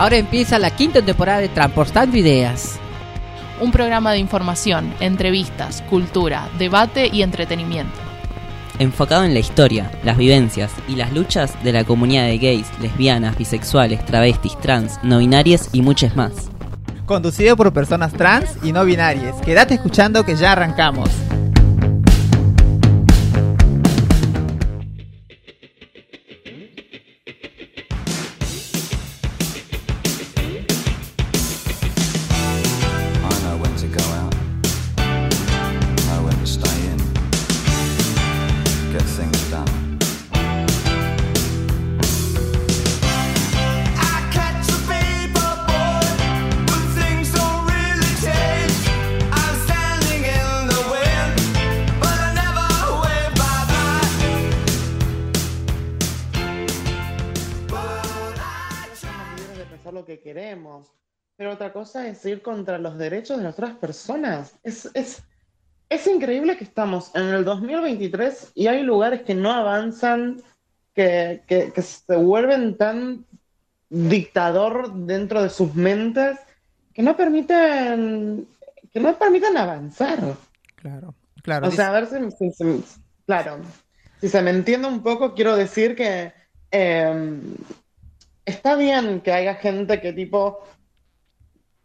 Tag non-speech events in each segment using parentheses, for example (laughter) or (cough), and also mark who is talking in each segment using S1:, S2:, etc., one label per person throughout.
S1: Ahora empieza la quinta temporada de Transportando Ideas.
S2: Un programa de información, entrevistas, cultura, debate y entretenimiento.
S3: Enfocado en la historia, las vivencias y las luchas de la comunidad de gays, lesbianas, bisexuales, travestis, trans, no binarias y muchas más.
S4: Conducido por personas trans y no binarias. Quédate escuchando que ya arrancamos.
S5: Cosa es ir contra los derechos de las otras personas. Es, es, es increíble que estamos en el 2023 y hay lugares que no avanzan, que, que, que se vuelven tan dictador dentro de sus mentes que no permiten, que no permiten avanzar.
S4: Claro, claro.
S5: O sea, a ver si, si- si- claro, si se me entiende un poco, quiero decir que eh, está bien que haya gente que tipo,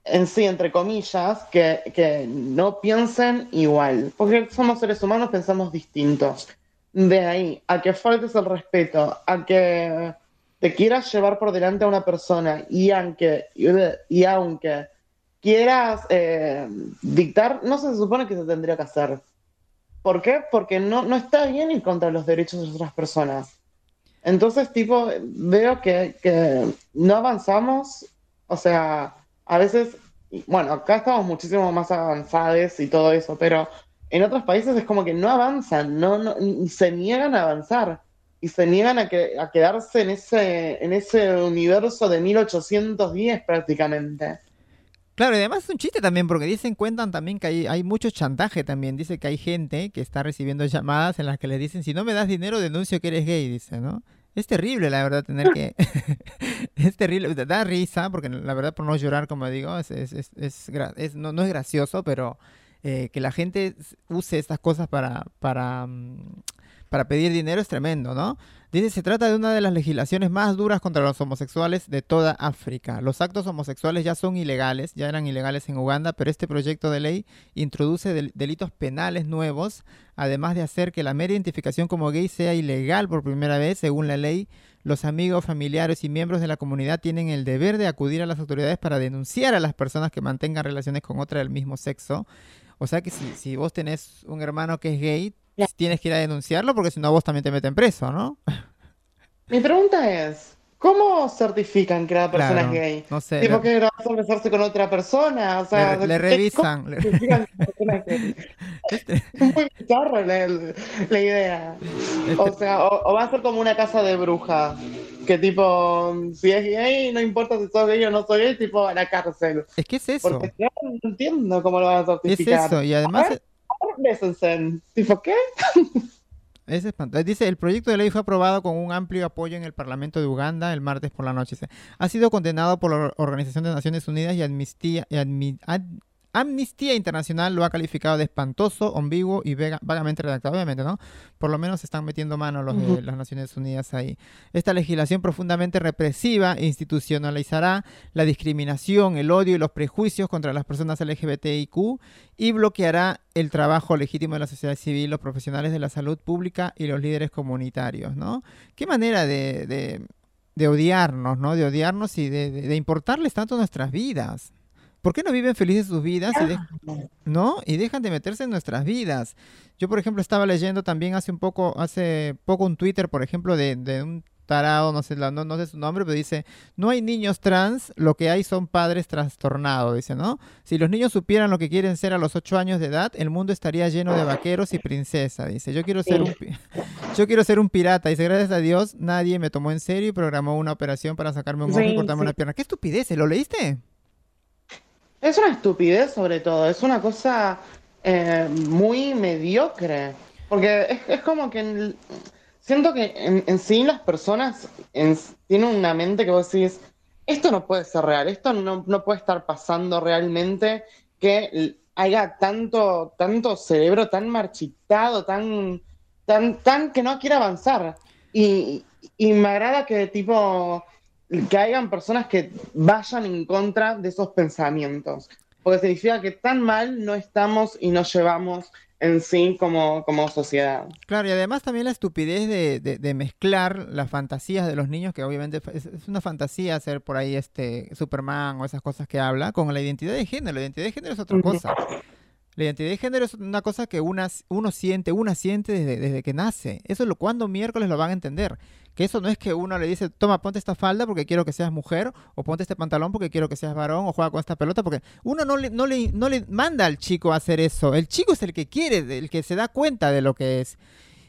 S5: en sí, entre comillas, que, que no piensen igual, porque somos seres humanos, pensamos distintos. De ahí a que faltes el respeto, a que te quieras llevar por delante a una persona y aunque, y aunque quieras eh, dictar, no se supone que se tendría que hacer. ¿Por qué? Porque no, no está bien ir contra los derechos de otras personas. Entonces, tipo, veo que, que no avanzamos, o sea, a veces, bueno, acá estamos muchísimo más avanzados y todo eso, pero en otros países es como que no avanzan, no, no, y se niegan a avanzar, y se niegan a, que, a quedarse en ese, en ese universo de 1810 prácticamente.
S4: Claro, y además es un chiste también, porque dicen, cuentan también que hay, hay mucho chantaje también. Dice que hay gente que está recibiendo llamadas en las que le dicen, si no me das dinero, denuncio que eres gay, dice, ¿no? Es terrible, la verdad, tener que... (laughs) es terrible, da risa, porque la verdad, por no llorar, como digo, es, es, es, no, no es gracioso, pero eh, que la gente use estas cosas para, para, mm, para pedir dinero es tremendo, ¿no? Dice, se trata de una de las legislaciones más duras contra los homosexuales de toda África. Los actos homosexuales ya son ilegales, ya eran ilegales en Uganda, pero este proyecto de ley introduce del- delitos penales nuevos, además de hacer que la mera identificación como gay sea ilegal por primera vez, según la ley. Los amigos, familiares y miembros de la comunidad tienen el deber de acudir a las autoridades para denunciar a las personas que mantengan relaciones con otra del mismo sexo. O sea que si, si vos tenés un hermano que es gay, tienes que ir a denunciarlo porque si no vos también te meten preso, ¿no?
S5: Mi pregunta es, ¿cómo certifican que la persona
S4: Claro,
S5: es gay?
S4: no sé,
S5: Tipo que vas a besarse con otra persona, o sea,
S4: Le- le
S5: ¿qué-
S4: revisan,
S5: ¿cómo
S4: le-
S5: certifican que la persona es gay? (laughs) Es muy bizarra la, la idea.
S4: Este
S5: O sea, o, o va a ser como una casa de brujas, que tipo, si es gay, no importa si sos gay o no sos gay, tipo a la cárcel.
S4: Es que es eso.
S5: Porque yo no entiendo cómo lo van a
S4: Es
S5: certificar.
S4: eso, y además
S5: bésense. Tipo, ¿qué?
S4: es. Dice, el proyecto de ley fue aprobado con un amplio apoyo en el Parlamento de Uganda el martes por la noche. Ha sido condenado por la Organización de Naciones Unidas y Amnistía, Amnistía Internacional lo ha calificado de espantoso, ambiguo y vega- vagamente redactado, obviamente, ¿no? Por lo menos se están metiendo mano los de las Naciones Unidas ahí. Esta legislación profundamente represiva institucionalizará la discriminación, el odio y los prejuicios contra las personas LGBTIQ y bloqueará el trabajo legítimo de la sociedad civil, los profesionales de la salud pública y los líderes comunitarios, ¿no? Qué manera de, de- de odiarnos, ¿no? De odiarnos y de importarles tanto nuestras vidas. ¿Por qué no viven felices sus vidas y, de- ¿no? y dejan de meterse en nuestras vidas? Yo, por ejemplo, estaba leyendo también hace un poco, hace poco un Twitter, por ejemplo, de, de un tarado, no sé, la- no, no sé su nombre, pero dice, no hay niños trans, lo que hay son padres trastornados, dice, ¿no? Si los niños supieran lo que quieren ser a los 8 años de edad, el mundo estaría lleno de vaqueros y princesa, dice, yo quiero ser un, yo quiero ser un pirata, dice, gracias a Dios nadie me tomó en serio y programó una operación para sacarme un ojo y cortarme una pierna. ¿Qué estupidez? ¿Lo leíste?
S5: Es una estupidez sobre todo, es una cosa eh, muy mediocre, porque es, es como que en- siento que en, sí las personas en- tienen una mente que vos decís, esto no puede ser real, esto no, no puede estar pasando realmente que haya tanto, tanto cerebro tan marchitado, tan, tan, tan que no quiere avanzar. Y, y me agrada que tipo que hayan personas que vayan en contra de esos pensamientos. Porque significa que tan mal no estamos y nos llevamos en sí como, como sociedad.
S4: Claro, y además también la estupidez de, de- de mezclar las fantasías de los niños, que obviamente es, es una fantasía ser por ahí este Superman o esas cosas que habla, con la identidad de género. La identidad de género es otra cosa. La identidad de género es una cosa que una, uno siente, una siente desde, desde que nace. Eso es lo cuando miércoles lo van a entender. Que eso no es que uno le dice, toma, ponte esta falda porque quiero que seas mujer, o ponte este pantalón porque quiero que seas varón, o juega con esta pelota, porque uno no le, no le, no le manda al chico a hacer eso. El chico es el que quiere, el que se da cuenta de lo que es.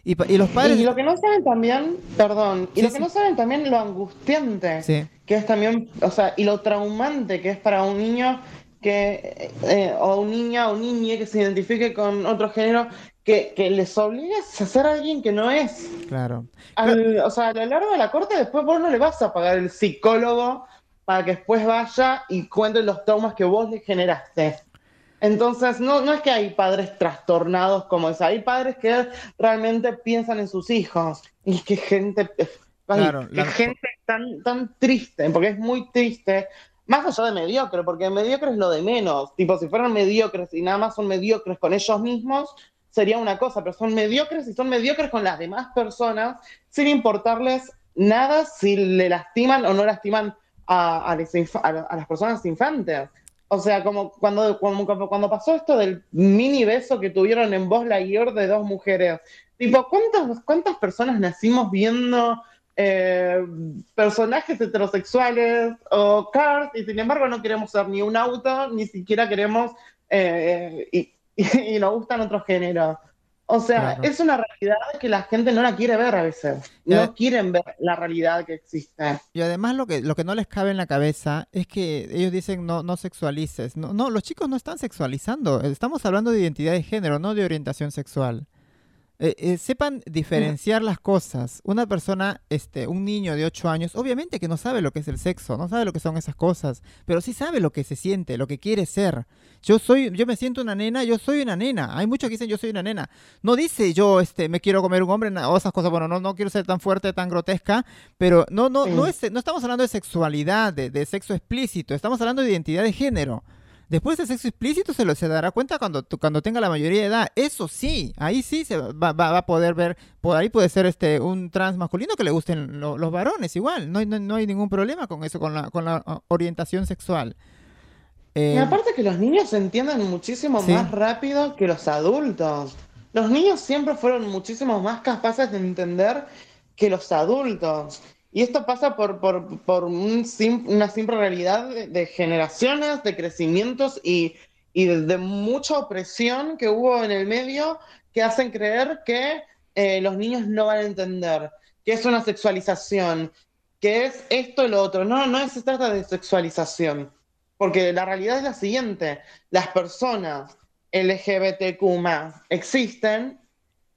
S4: Y, y los padres...
S5: Y lo que no saben también, perdón, y
S4: Sí,
S5: lo que
S4: sí.
S5: no saben también lo angustiante
S4: Sí.
S5: que es también, o sea, y lo traumante que es para un niño que, eh, o un niña o niña que se identifique con otro género, que, que les obligues a ser alguien que no es.
S4: Claro.
S5: Al- o sea, a lo largo de la corte después vos no le vas a pagar el psicólogo para que después vaya y cuente los traumas que vos le generaste. Entonces, no, no es que hay padres trastornados como esa, hay padres que realmente piensan en sus hijos. Y qué gente, ay,
S4: Claro,
S5: qué
S4: la-
S5: gente tan, tan triste, porque es muy triste. Más allá de mediocre, porque mediocre es lo de menos. Tipo, si fueran mediocres y nada más son mediocres con ellos mismos, sería una cosa, pero son mediocres y son mediocres con las demás personas, sin importarles nada si le lastiman o no lastiman a, las, la- personas infantes. O sea, como cuando, cuando, cuando pasó esto del mini beso que tuvieron en Voz Lightyear de dos mujeres. Tipo, ¿cuántas, cuántas personas nacimos viendo eh, personajes heterosexuales o cars y sin embargo no queremos ser ni un auto, ni siquiera queremos eh, y, (laughs) y nos gustan otros géneros? O sea,
S4: Claro.
S5: es una realidad que la gente no la quiere ver a veces. No quieren ver la realidad que existe.
S4: Y además lo que, lo que no les cabe en la cabeza es que ellos dicen no, no sexualices. No, no, los chicos no están sexualizando. Estamos hablando de identidad de género, no de orientación sexual. Eh, eh, sepan diferenciar las cosas. Una persona, este, un niño de 8 años, obviamente que no sabe lo que es el sexo, no sabe lo que son esas cosas, pero sí sabe lo que se siente, lo que quiere ser. Yo soy, yo me siento una nena, yo soy una nena. Hay muchos que dicen yo soy una nena. No dice yo, este, me quiero comer un hombre o esas cosas. Bueno, no, no quiero ser tan fuerte, tan grotesca, pero no, no, no es, no estamos hablando de sexualidad, de, de sexo explícito. Estamos hablando de identidad de género. Después de sexo explícito se lo se dará cuenta cuando, cuando tenga la mayoría de edad. Eso sí, ahí sí se va, va- va a poder ver, por ahí puede ser este un trans masculino que le gusten lo- los varones igual. No no, no hay ningún problema con eso, con la, con la orientación sexual. Eh,
S5: Y aparte que los niños se entienden muchísimo
S4: Sí.
S5: más rápido que los adultos. Los niños siempre fueron muchísimo más capaces de entender que los adultos. Y esto pasa por, un sim- una simple realidad de, generaciones, de crecimientos y, de mucha opresión que hubo en el medio que hacen creer que eh, los niños no van a entender, que es una sexualización, que es esto y lo otro. No, no se trata de sexualización. Porque la realidad es la siguiente, las personas LGBTQ existen,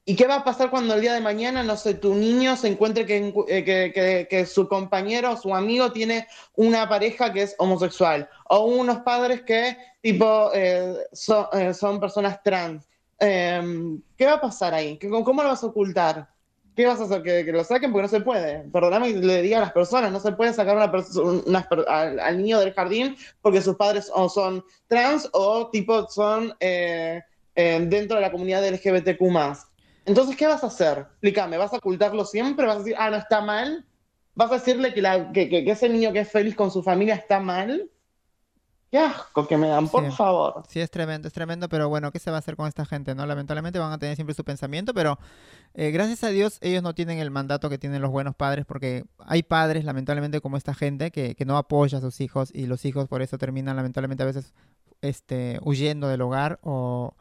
S5: ¿y qué va a pasar cuando el día de mañana, no sé, tu niño se encuentre que, eh, su compañero o su amigo tiene una pareja que es homosexual? O unos padres que, tipo, eh, eh, son personas trans. Em, ¿qué va a pasar ahí? ¿Qué- ¿Cómo lo vas a ocultar? ¿Qué vas a hacer? ¿Que, lo saquen? Porque no se puede. Perdóname que le diga a las personas, no se puede sacar una per- al, al niño del jardín porque sus padres o son trans o tipo son dentro de la comunidad LGBTQ+. Entonces, ¿qué vas a hacer? Explícame, ¿vas a ocultarlo siempre? ¿Vas a decir, ah, no está mal? ¿Vas a decirle que, la, que, que- que ese niño que es feliz con su familia está mal? Qué asco que me dan, por
S4: Sí.
S5: favor.
S4: Sí, es tremendo, es tremendo, pero bueno, ¿qué se va a hacer con esta gente? no Lamentablemente van a tener siempre su pensamiento, pero eh, gracias a Dios ellos no tienen el mandato que tienen los buenos padres, porque hay padres, lamentablemente, como esta gente, que, que no apoya a sus hijos y los hijos por eso terminan, lamentablemente, a veces este, huyendo del hogar o,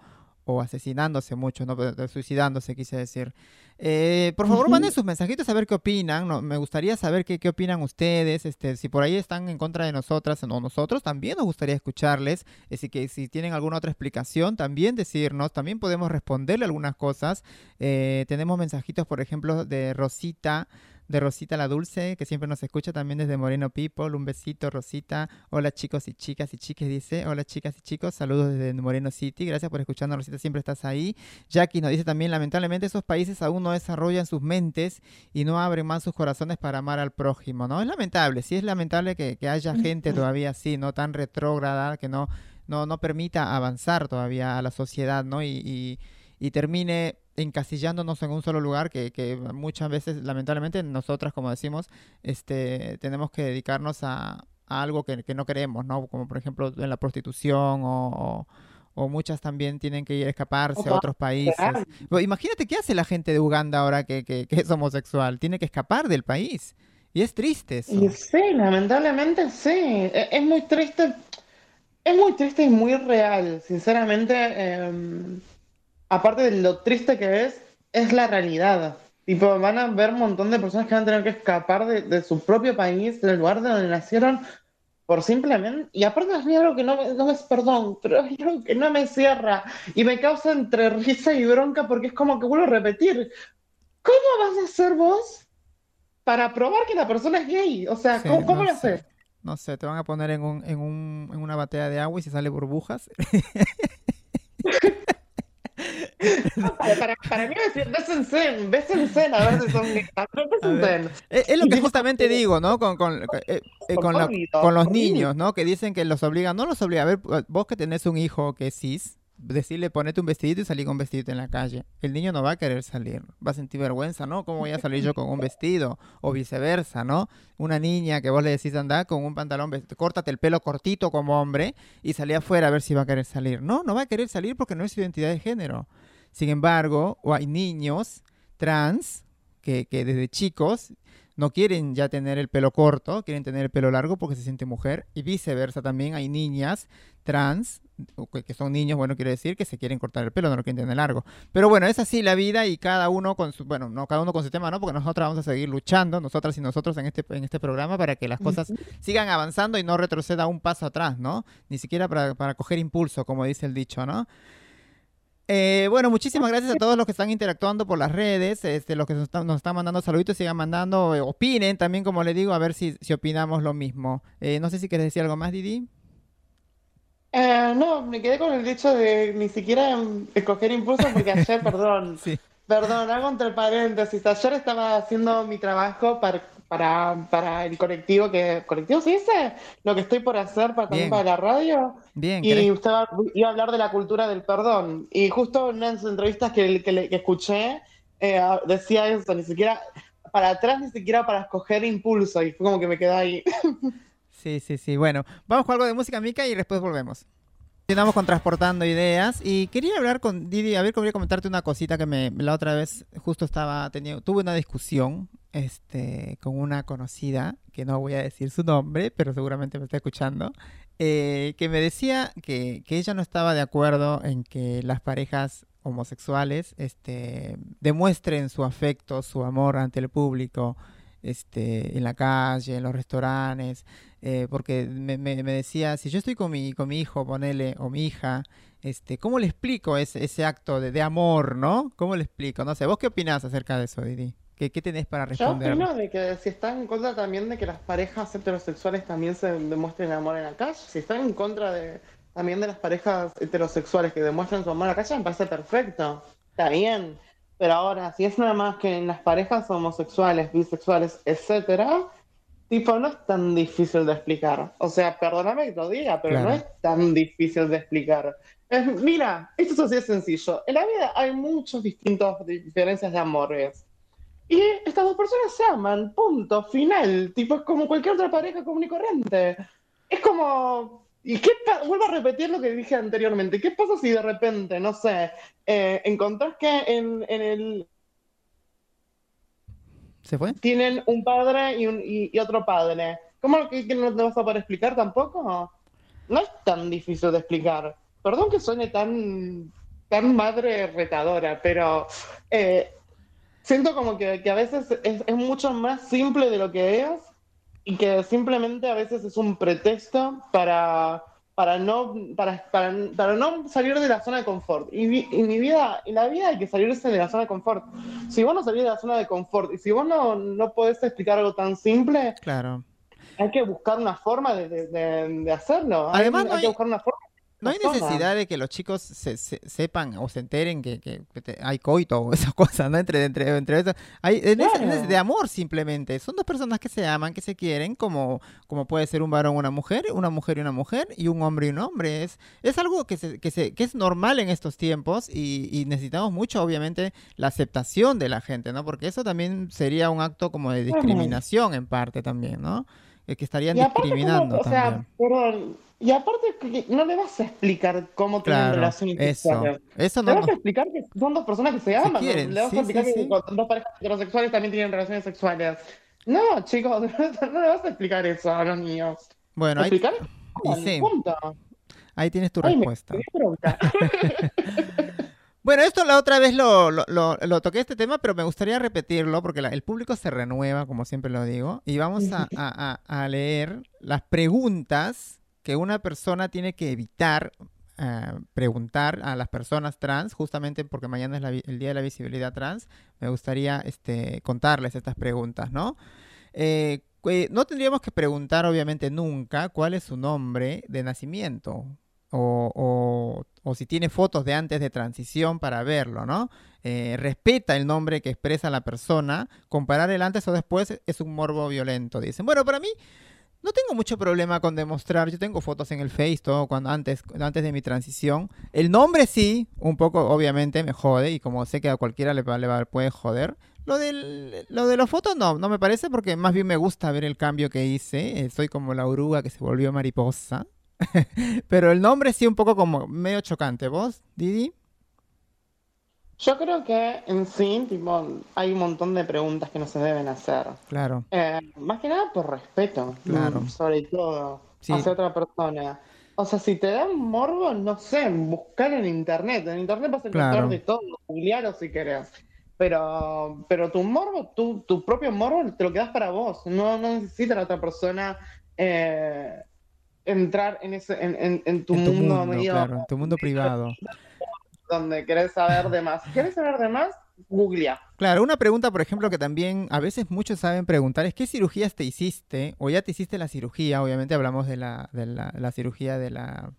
S4: o asesinándose mucho, ¿no? Suicidándose, quise decir. Eh, por favor, manden sus mensajitos a ver qué opinan. no, me gustaría saber qué, qué opinan ustedes. Este, si por ahí están en contra de nosotras o nosotros, también nos gustaría escucharles. Así que si tienen alguna otra explicación, también decirnos. También podemos responderle algunas cosas. Eh, tenemos mensajitos, por ejemplo, de Rosita de Rosita la Dulce, que siempre nos escucha también desde Moreno People. Un besito, Rosita. Hola chicos y chicas y chiques, dice. Hola chicas y chicos, saludos desde Moreno City. Gracias por escucharnos, Rosita, siempre estás ahí. Jackie nos dice también, lamentablemente esos países aún no desarrollan sus mentes y no abren más sus corazones para amar al prójimo, ¿no? Es lamentable, sí es lamentable que, que haya gente todavía así, ¿no? Tan retrógrada, que no, no, no permita avanzar todavía a la sociedad, ¿no? Y, y, y termine encasillándonos en un solo lugar que, que muchas veces, lamentablemente, nosotras, como decimos, este, tenemos que dedicarnos a, a algo que, que no queremos, ¿no? Como por ejemplo en la prostitución o, o- o muchas también tienen que ir a escaparse a otros países. Pero imagínate qué hace la gente de Uganda ahora que, que- es homosexual. Tiene que escapar del país. Y es triste eso.
S5: Y sí, lamentablemente sí. E- Es muy triste. Es muy triste y muy real, sinceramente. em, aparte de lo triste que es, es la realidad. Tipo, van a ver un montón de personas que van a tener que escapar de, de su propio país, del lugar de donde nacieron, por simplemente. Y aparte, es algo que no, me- no es perdón, pero es algo que no me cierra. Y me causa entre risa y bronca porque es como que vuelvo a repetir. ¿Cómo vas a hacer vos para probar que la persona es gay? O sea,
S4: Sí,
S5: ¿cómo, cómo
S4: no
S5: lo haces?
S4: No sé, te van a poner en, un, en, un, en una batea de agua y si sale burbujas. (laughs)
S5: Para, para, para mí decir, bésense, bésense a ver si son. Bésense.
S4: Es, es lo que justamente digo, ¿no? Con, con, eh, eh, con la- con los niños, ¿no? Que dicen que los obligan. No los obliga. A ver, vos que tenés un hijo que es cis, decirle ponete un vestidito y salí con un vestidito en la calle. El niño no va a querer salir. Va a sentir vergüenza, ¿no? ¿Cómo voy a salir yo con un vestido? O viceversa, ¿no? Una niña que vos le decís andar con un pantalón, córtate el pelo cortito como hombre y salí afuera a ver si va a querer salir. No, no va a querer salir porque no es su identidad de género. Sin embargo, o hay niños trans que, que desde chicos no quieren ya tener el pelo corto, quieren tener el pelo largo porque se siente mujer. Y viceversa también hay niñas trans, que, son niños, bueno, quiero decir, que se quieren cortar el pelo, no lo quieren tener largo. Pero bueno, es así la vida y cada uno con su, bueno, no cada uno con su tema, ¿no? Porque nosotras vamos a seguir luchando, nosotras y nosotros en este, en este programa para que las cosas sigan avanzando y no retroceda un paso atrás, ¿no? Ni siquiera para, para coger impulso, como dice el dicho, ¿no? Eh, bueno, muchísimas gracias a todos los que están interactuando por las redes, este, los que nos están, nos están mandando saluditos, sigan mandando, eh, opinen también, como le digo, a ver si, si opinamos lo mismo. Eh, no sé si quieres decir algo más, Didi.
S5: No, me quedé con el dicho de ni siquiera escoger impulso porque ayer, (laughs) perdón,
S4: Sí.
S5: perdón, hago entre paréntesis, ayer estaba haciendo mi trabajo para, para, para el colectivo que, ¿colectivo se dice? Lo que estoy por hacer para, también para la radio.
S4: Bien,
S5: Y
S4: ¿querés-
S5: usted va- iba a hablar de la cultura del perdón. Y justo en una de las entrevistas que, que que escuché, eh, decía eso, ni siquiera para atrás, ni siquiera para escoger impulso. Y fue como que me quedé ahí. (laughs)
S4: Sí, sí, sí. Bueno, vamos con algo de música, Mica, y después volvemos. Continuamos con Transportando Ideas y quería hablar con Didi, a ver, quería comentarte una cosita que me la otra vez justo estaba teniendo, tuve una discusión este, con una conocida, que no voy a decir su nombre, pero seguramente me está escuchando, eh, que me decía que, que ella no estaba de acuerdo en que las parejas homosexuales este, demuestren su afecto, su amor ante el público, este, en la calle, en los restaurantes, eh, porque me, me- me decía, si yo estoy con mi, con mi hijo, ponele, o mi hija, este, ¿cómo le explico ese, ese acto de, de amor, no? ¿Cómo le explico? No sé, ¿vos qué opinás acerca de eso, Didi? ¿Qué, qué tenés para
S5: Yo
S4: responder?
S5: opino de que si están en contra también de que las parejas heterosexuales también se demuestren amor en la calle, si están en contra de también de las parejas heterosexuales que demuestran su amor en la calle, me parece perfecto. Está bien. Pero ahora, si es nada más que en las parejas homosexuales, bisexuales, etcétera, tipo, no es tan difícil de explicar. O sea, perdóname que lo diga, pero
S4: Claro.
S5: no es tan difícil de explicar. Es- mira, esto es así de sencillo. En la vida hay muchos distintos diferencias de amores. Y estas dos personas se aman, punto, final. Tipo, es como cualquier otra pareja común y corriente. Es como. ¿Y qué Vuelvo a repetir lo que dije anteriormente. ¿Qué pasa si de repente, no sé, eh, encontrás que en, en el.
S4: ¿Se fue?
S5: tienen un padre y, un, y, y otro padre? ¿Cómo que, que no te vas a poder explicar tampoco? No es tan difícil de explicar. Perdón que suene tan, tan madre retadora, pero. eh, siento como que, que a veces es, es mucho más simple de lo que es y que simplemente a veces es un pretexto para, para no, para, para, para no salir de la zona de confort. Y, vi- y mi vida, en la vida hay que salirse de la zona de confort. Si vos no salís de la zona de confort y si vos no, no podés explicar algo tan simple,
S4: Claro.
S5: hay que buscar una forma de, de- de- hacerlo. Hay-
S4: Además,
S5: hay,
S4: no hay-
S5: que buscar una forma.
S4: No hay necesidad de que los chicos se, se- sepan o se enteren que, que- hay coito o (laughs) esas cosas, ¿no? Entre, entre, entre eso. Hay, es, es
S5: Claro.
S4: de amor simplemente. Son dos personas que se aman, que se quieren, como, como puede ser un varón o una mujer, una mujer y una mujer, y un hombre y un hombre. Es, es algo que, se, que, se, que es normal en estos tiempos y, y necesitamos mucho, obviamente, la aceptación de la gente, ¿no? Porque eso también sería un acto como de
S5: Claro.
S4: discriminación en parte también, ¿no? Eh, Que estarían
S5: Y
S4: discriminando
S5: ¿cómo- o sea,
S4: también.
S5: perdón, y aparte no le vas a explicar cómo tienen
S4: Claro,
S5: relaciones
S4: eso.
S5: sexuales.
S4: Eso
S5: Le
S4: no,
S5: vas a explicar que son dos personas que se aman. Le vas
S4: sí,
S5: a explicar
S4: sí,
S5: que
S4: sí.
S5: dos parejas heterosexuales también tienen relaciones sexuales. No, chicos, (laughs) no le vas a explicar eso a los niños.
S4: Bueno, ahí, y ahí tienes tu
S5: Ay,
S4: respuesta. (laughs) Bueno, esto la otra vez lo, lo, lo- lo toqué este tema, pero me gustaría repetirlo porque la- el público se renueva, como siempre lo digo, y vamos a- a leer las preguntas que una persona tiene que evitar eh, preguntar a las personas trans, justamente porque mañana es el Día de la Visibilidad Trans, me gustaría este, contarles estas preguntas, ¿no? Eh, no tendríamos que preguntar, obviamente, nunca cuál es su nombre de nacimiento o, o- o si tiene fotos de antes de transición para verlo, ¿no? Eh, respeta el nombre que expresa la persona, comparar el antes o después es un morbo violento, dicen. Bueno, para mí no tengo mucho problema con demostrar, yo tengo fotos en el Face, todo cuando antes, antes de mi transición. El nombre sí, un poco obviamente me jode y como sé que a cualquiera le, le puede joder. Lo, del, lo de las fotos no, no me parece porque más bien me gusta ver el cambio que hice. eh, soy como la oruga que se volvió mariposa. (laughs) Pero el nombre sí un poco como medio chocante. ¿Vos, Didi?
S5: Yo creo que en sí, tipo, hay un montón de preguntas que no se deben hacer.
S4: Claro.
S5: Eh, más que nada por respeto,
S4: Claro.
S5: sobre todo,
S4: Sí.
S5: hacia otra persona. O sea, si te da un morbo, no sé, buscar en internet. En internet vas a encontrar
S4: Claro.
S5: de todo, googlealo si querés. Pero, pero tu morbo, tu, tu propio morbo, te lo quedas para vos. No, no necesita la otra persona eh, entrar en ese, en, en- en tu
S4: en tu
S5: mundo,
S4: mundo,
S5: medio
S4: claro, en tu mundo privado.
S5: Donde querés saber de más. ¿Quieres saber de más? Googlea.
S4: Claro, una pregunta, por ejemplo, que también a veces muchos saben preguntar es ¿qué cirugías te hiciste? O ya te hiciste la cirugía, obviamente hablamos de la, de la, la cirugía de la,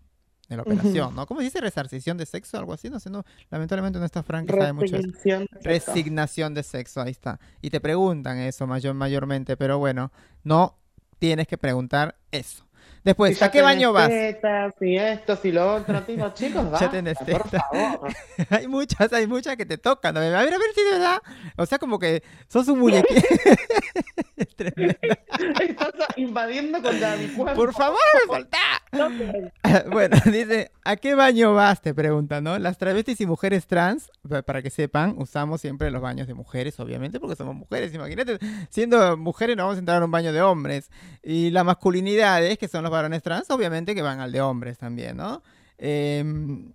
S4: de la operación, ¿no? ¿Cómo se dice? ¿Resarcición de sexo? Algo así, no sé, no, lamentablemente no está Frank que sabe mucho.
S5: Resignación de sexo.
S4: Resignación de sexo, ahí está. Y te preguntan eso mayor, mayormente, pero bueno, no tienes que preguntar eso. Después,
S5: Si
S4: ¿a qué baño vas?
S5: tetas, y esto, y lo otro, (laughs) chicos,
S4: tenés
S5: por favor. (laughs)
S4: hay muchas, hay muchas que te tocan. A ver, a ver si de verdad. O sea, como que sos un muñequito. (laughs)
S5: Estás invadiendo contra mi cuerpo.
S4: Por favor, soltá.
S5: No, pero-
S4: Bueno, dice, ¿a qué baño vas? Te preguntan, ¿no? Las travestis y mujeres trans, pa- para que sepan, usamos siempre los baños de mujeres, obviamente, porque somos mujeres. Imagínate, siendo mujeres no vamos a entrar a un baño de hombres. Y las masculinidades, que son los varones trans, obviamente que van al de hombres también, ¿no? Em,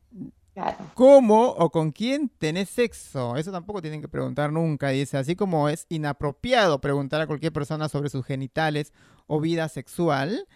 S5: Claro.
S4: ¿Cómo o con quién tenés sexo? Eso tampoco tienen que preguntar nunca. Dice, así como es inapropiado preguntar a cualquier persona sobre sus genitales o vida sexual,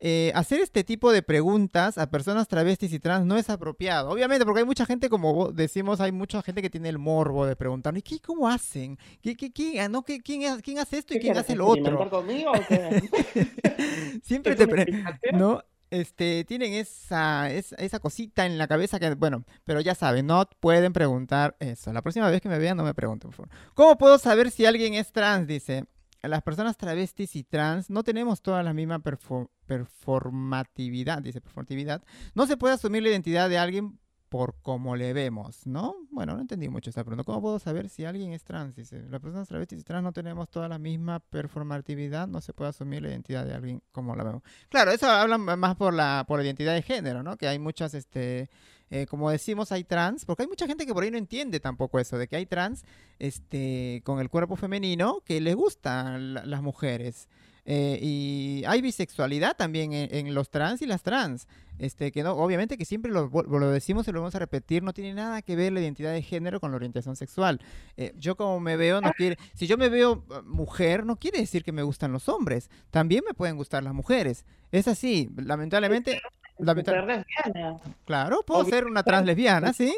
S4: eh, hacer este tipo de preguntas a personas travestis y trans no es apropiado. Obviamente, porque hay mucha gente, como decimos, hay mucha gente que tiene el morbo de preguntar, ¿y qué, cómo hacen? ¿Qué, qué, qué- ah, no, qué- quién, ha- quién hace esto y
S5: ¿Qué
S4: quién hace lo otro?
S5: conmigo o qué? (laughs)
S4: Siempre
S5: ¿Es
S4: te
S5: una
S4: pre-
S5: explicación?
S4: ¿no? Este, tienen esa, esa, esa cosita en la cabeza que, bueno, pero ya saben, no pueden preguntar eso. La próxima vez que me vean, no me pregunten, por favor. ¿Cómo puedo saber si alguien es trans? Dice, las personas travestis y trans no tenemos toda la misma perfo- performatividad, dice performatividad. No se puede asumir la identidad de alguien por cómo le vemos, ¿no? Bueno, no entendí mucho esta pregunta. ¿Cómo puedo saber si alguien es trans? Dice, las personas travestis y trans no tenemos toda la misma performatividad, no se puede asumir la identidad de alguien como la vemos. Claro, eso habla más por la, por la identidad de género, ¿no? Que hay muchas, este, eh, como decimos, hay trans, porque hay mucha gente que por ahí no entiende tampoco eso, de que hay trans este, con el cuerpo femenino que les gustan la- las mujeres. Eh, y hay bisexualidad también en, los trans y las trans. Este, que no, obviamente que siempre lo, lo decimos y lo vamos a repetir, no tiene nada que ver la identidad de género con la orientación sexual. Eh, yo como me veo, no quiere, si yo me veo eh, mujer, no quiere decir que me gustan los hombres. También me pueden gustar las mujeres. Es así, lamentablemente
S5: Lesbiana.
S4: Claro, puedo ser una trans lesbiana, ¿sí?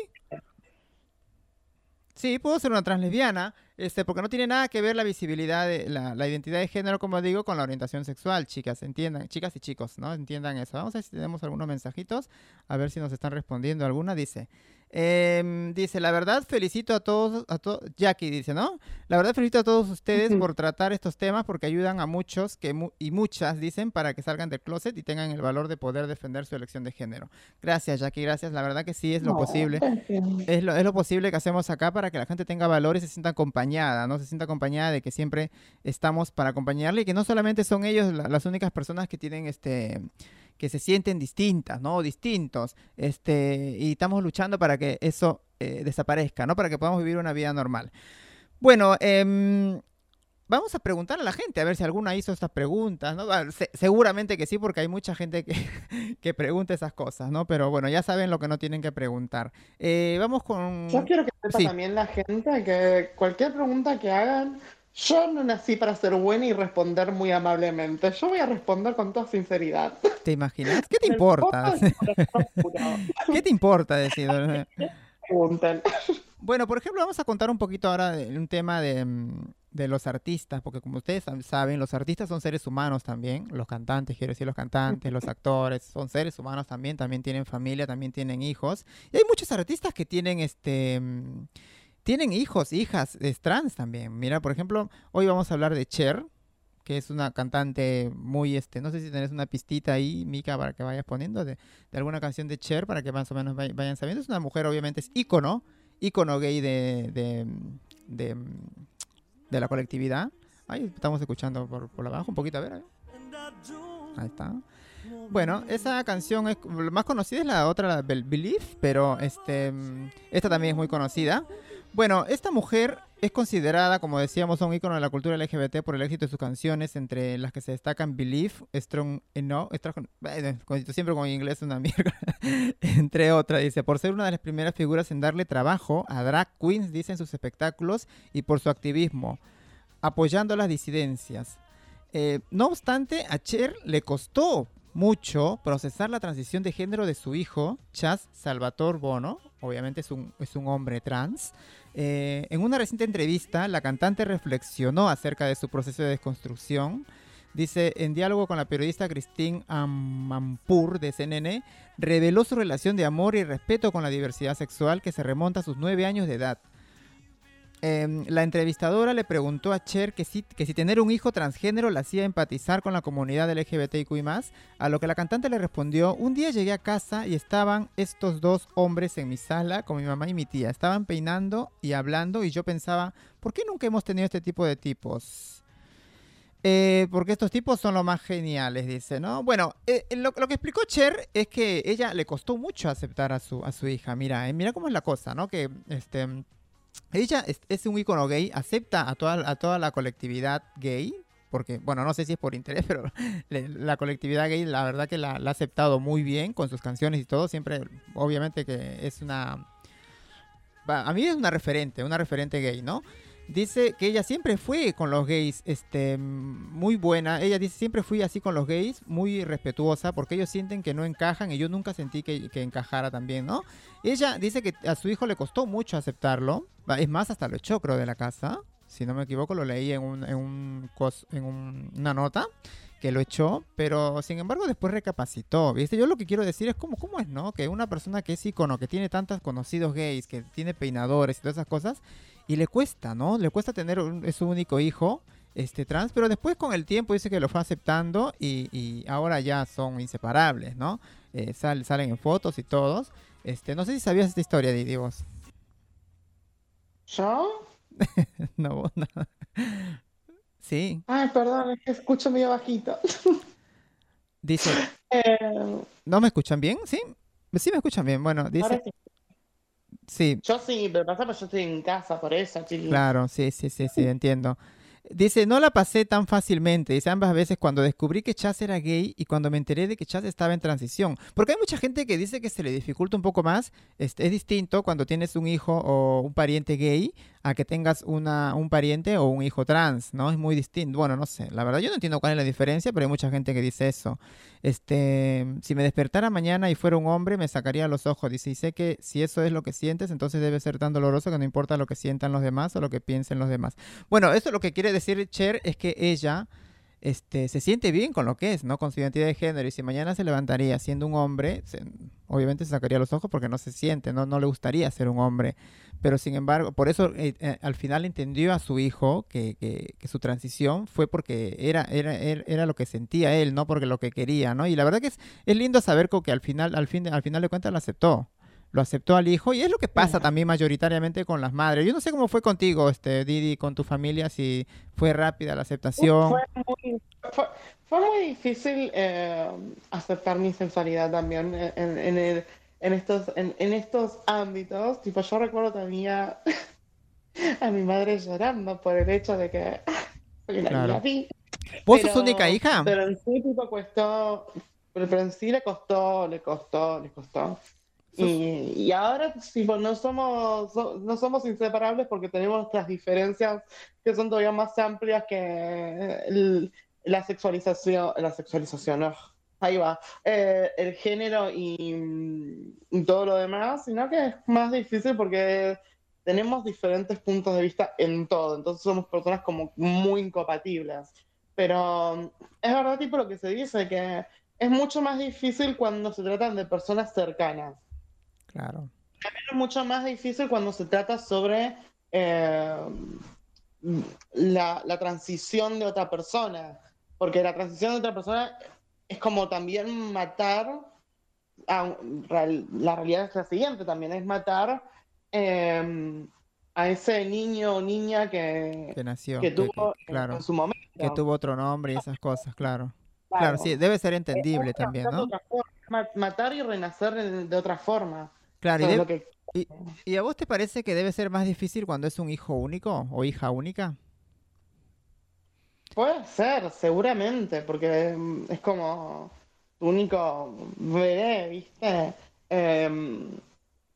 S4: Sí, puedo ser una trans lesbiana, este, porque no tiene nada que ver la visibilidad, de, la, la identidad de género, como digo, con la orientación sexual, chicas, entiendan, chicas y chicos, ¿no? Entiendan eso. Vamos a ver si tenemos algunos mensajitos, a ver si nos están respondiendo alguna. Dice, em, dice, la verdad felicito a todos, a todos, Jackie dice, ¿no? La verdad felicito a todos ustedes
S5: Ujú.
S4: por tratar estos temas porque ayudan a muchos que mu- y muchas, dicen, para que salgan del closet y tengan el valor de poder defender su elección de género. Gracias, Jackie, gracias. La verdad que sí es lo
S5: No,
S4: posible.
S5: gracias.
S4: Es lo, es lo posible que hacemos acá para que la gente tenga valor y se sienta acompañada, ¿no? Se sienta acompañada de que siempre estamos para acompañarle y que no solamente son ellos la- las únicas personas que tienen este que se sienten distintas, ¿no? Distintos. Este, y estamos luchando para que eso eh, desaparezca, ¿no? Para que podamos vivir una vida normal. Bueno, em, Vamos a preguntar a la gente, a ver si alguna hizo estas preguntas, ¿no? Ah, se- seguramente que sí, porque hay mucha gente que, (laughs) que pregunta esas cosas, ¿no? Pero bueno, ya saben lo que no tienen que preguntar. Eh, vamos con...
S5: Yo quiero que sepa
S4: Sí.
S5: también la gente que cualquier pregunta que hagan, yo no nací para ser buena y responder muy amablemente. Yo voy a responder con toda sinceridad.
S4: ¿Te imaginas? ¿Qué te importa? (laughs) ¿Qué te importa decir? Bueno, por ejemplo, vamos a contar un poquito ahora de un tema de, mm, de los artistas, porque como ustedes sab- saben, los artistas son seres humanos también, los cantantes, quiero decir, los cantantes, los (laughs) actores, son seres humanos también, también tienen familia, también tienen hijos. Y hay muchos artistas que tienen este... Tienen hijos, hijas, es trans también. Mira, por ejemplo, hoy vamos a hablar de Cher, que es una cantante muy, este, no sé si tenés una pistita ahí, Mica, para que vayas poniendo de, de alguna canción de Cher, para que más o menos vay- vayan sabiendo. Es una mujer, obviamente, es ícono, ícono gay de, de, de, de la colectividad. Ahí estamos escuchando por, por abajo, un poquito, a ver. Ahí está. Bueno, esa canción es más conocida es la otra, la Bel- Believe, pero este mm, esta también es muy conocida. Bueno, esta mujer es considerada, como decíamos, un ícono de la cultura LGBT por el éxito de sus canciones, entre las que se destacan Believe, Strong Enough, siempre con inglés una (laughs) mierda, entre otras, dice, por ser una de las primeras figuras en darle trabajo a drag queens, dice en sus espectáculos, y por su activismo, apoyando las disidencias. Eh, no obstante, a Cher le costó mucho procesar la transición de género de su hijo, Chas Salvatore Bono, obviamente es un, es un hombre trans. Eh, en una reciente entrevista, la cantante reflexionó acerca de su proceso de desconstrucción. Dice, en diálogo con la periodista Christine Amanpour de CNN, reveló su relación de amor y respeto con la diversidad sexual que se remonta a sus nueve años de edad. Em, la entrevistadora le preguntó a Cher que si, que tener un hijo transgénero la hacía empatizar con la comunidad LGBTIQ+, a lo que la cantante le respondió, un día llegué a casa y estaban estos dos hombres en mi sala con mi mamá y mi tía. Estaban peinando y hablando y yo pensaba, ¿por qué nunca hemos tenido este tipo de tipos? Eh, porque estos tipos son los más geniales, dice, ¿no? Bueno, eh, lo, lo que explicó Cher es que ella le costó mucho aceptar a su, a su hija. Mira, eh, mira cómo es la cosa, ¿no? Que este, ella es, es un ícono gay, acepta a toda, a toda la colectividad gay, porque, bueno, no sé si es por interés, (laughs) pero la colectividad gay, la verdad que la, la ha aceptado muy bien con sus canciones y todo. Siempre, obviamente que es una... A mí es una referente, una referente gay, ¿no? Dice que ella siempre fue con los gays, este, muy buena. Ella dice, siempre fui así con los gays, muy respetuosa, porque ellos sienten que no encajan y yo nunca sentí que, que encajara también, ¿no? Ella dice que a su hijo le costó mucho aceptarlo. Es más, hasta lo echó, creo, de la casa. Si no me equivoco, lo leí en, un, en, un en un- una nota que lo echó, pero sin embargo después recapacitó, ¿viste? Yo lo que quiero decir es cómo, cómo es, ¿no? Que una persona que es ícono, que tiene tantos conocidos gays, que tiene peinadores y todas esas cosas, y le cuesta, ¿no? Le cuesta tener un- su único hijo, este trans, pero después con el tiempo dice que lo fue aceptando y, y ahora ya son inseparables, ¿no? Eh, sal- salen en fotos y todos. Este, no sé si sabías esta historia, Didi, vos.
S5: ¿Yo? (laughs)
S4: no, vos nada. Sí,
S5: Ay, perdón, es que escucho medio bajito. (laughs)
S4: dice, (laughs)
S5: Eh,
S4: ¿no me escuchan bien? ¿Sí? Sí me escuchan bien. Bueno, dice,
S5: sí.
S4: sí,
S5: Yo sí, pero pasa que yo estoy en casa, por eso, chiquis.
S4: Claro, sí, sí, sí, sí, entiendo. Dice, no la pasé tan fácilmente, dice ambas veces cuando descubrí que Chaz era gay y cuando me enteré de que Chaz estaba en transición. Porque hay mucha gente que dice que se le dificulta un poco más, este, es distinto cuando tienes un hijo o un pariente gay a que tengas una, un pariente o un hijo trans, ¿no? Es muy distinto. Bueno, no sé, la verdad yo no entiendo cuál es la diferencia, pero hay mucha gente que dice eso. Este, si me despertara mañana y fuera un hombre, me sacaría los ojos. Dice, y sé que si eso es lo que sientes, entonces debe ser tan doloroso que no importa lo que sientan los demás o lo que piensen los demás. Bueno, eso lo que quiere decir Cher es que ella este, se siente bien con lo que es, ¿no? Con su identidad de género. Y si mañana se levantaría siendo un hombre, obviamente se sacaría los ojos porque no se siente, no, no le gustaría ser un hombre. Pero sin embargo, por eso eh, eh, al final entendió a su hijo que, que- su transición fue porque era, era, era, era lo que sentía él, no porque lo que quería, ¿no? Y la verdad que es, es lindo saber que al final, al fin, al final de cuentas lo aceptó. Lo aceptó al hijo y es lo que pasa también mayoritariamente con las madres. Yo no sé cómo fue contigo, este Didi, con tu familia, si fue rápida la aceptación.
S5: Fue muy, fue, fue muy difícil eh, aceptar mi sexualidad también en, en, el- en estos, en, en estos ámbitos. Tipo, yo recuerdo también (laughs) a mi madre llorando por el hecho de que soy una
S4: Claro. ¿Vos sos
S5: Pero-
S4: única hija?
S5: Pero en sí, tipo, costó, pero, pero en sí le costó, le costó, le costó. Y, y ahora, tipo, no somos, so- no somos inseparables porque tenemos nuestras diferencias que son todavía más amplias que el- la sexualización, la sexualización, ugh, ahí va, eh, el género y, y todo lo demás, sino que es más difícil porque tenemos diferentes puntos de vista en todo, entonces somos personas como muy incompatibles. Pero es verdad, tipo, lo que se dice, que es mucho más difícil cuando se tratan de personas cercanas.
S4: Claro.
S5: Es mucho más difícil cuando se trata sobre eh, la, la transición de otra persona. Porque la transición de otra persona es como también matar. a- la realidad es la siguiente también: es matar eh, a ese niño o niña que,
S4: Que nació.
S5: que
S4: que-
S5: tuvo
S4: que- claro.
S5: en su momento.
S4: Que tuvo otro nombre y esas cosas, claro.
S5: Claro.
S4: Claro, sí, debe ser entendible también, ¿no?
S5: Matar y renacer de otra forma.
S4: Claro, y, de-
S5: que
S4: y- ¿y a vos te parece que debe ser más difícil cuando es un hijo único o hija única?
S5: Puede ser, seguramente, porque mm, es como tu único bebé, ¿viste? Em,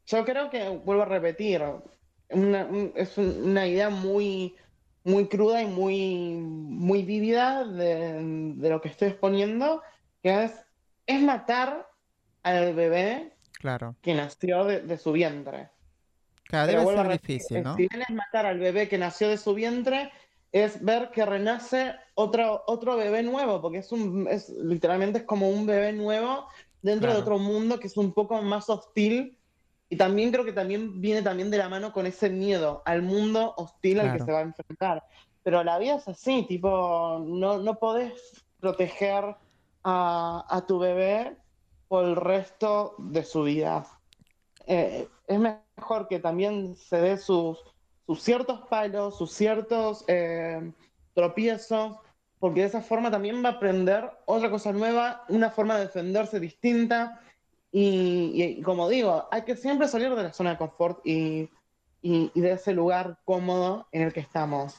S5: yo creo que, vuelvo a repetir, una- un- es un- una idea muy, muy cruda y muy, muy vívida de, de lo que estoy exponiendo, que es, es matar al bebé
S4: Claro.
S5: que nació de, de su vientre.
S4: Claro,
S5: Pero
S4: debe ser
S5: repetir,
S4: difícil, ¿no?
S5: Si bien es matar al bebé que nació de su vientre, es ver que renace otro, otro bebé nuevo, porque es un, es, literalmente es como un bebé nuevo dentro de
S4: Claro.
S5: otro mundo que es un poco más hostil. Y también creo que también viene también de la mano con ese miedo al mundo hostil al que
S4: Claro.
S5: se va a enfrentar. Pero la vida es así, tipo, no, no podés proteger a, a tu bebé por el resto de su vida. Eh, es mejor que también se dé sus, sus ciertos palos, sus ciertos eh, tropiezos, porque de esa forma también va a aprender otra cosa nueva, una forma de defenderse distinta. Y, y- y como digo, hay que siempre salir de la zona de confort y, y- de ese lugar cómodo en el que estamos.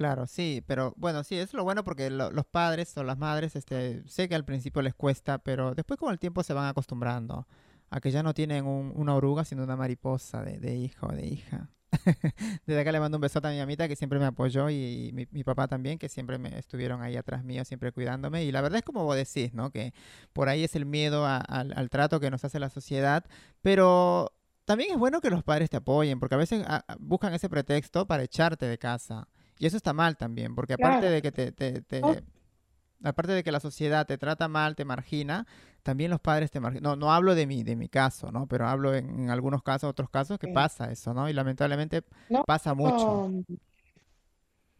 S4: Claro, sí, pero bueno, sí, es lo bueno porque lo- los padres o las madres, este, sé que al principio les cuesta, pero después con el tiempo se van acostumbrando a que ya no tienen un- una oruga, sino una mariposa de, hijo o de hija. (laughs) Desde acá le mando un besote a mi mamita que siempre me apoyó y mi, papá también, que siempre me estuvieron ahí atrás mío, siempre cuidándome. Y la verdad es como vos decís, ¿no? Que por ahí es el miedo al, trato que nos hace la sociedad, pero también es bueno que los padres te apoyen, porque a veces buscan ese pretexto para echarte de casa. Y eso está mal también, porque aparte
S5: Claro.
S4: de que te, te- te-
S5: Oh.
S4: aparte de que la sociedad te trata mal, te margina, también los padres te marginan. No, no hablo de mi, de mi caso, ¿no? Pero hablo en, en algunos casos, otros casos que
S5: Sí.
S4: pasa eso, ¿no? Y lamentablemente
S5: No,
S4: pasa mucho.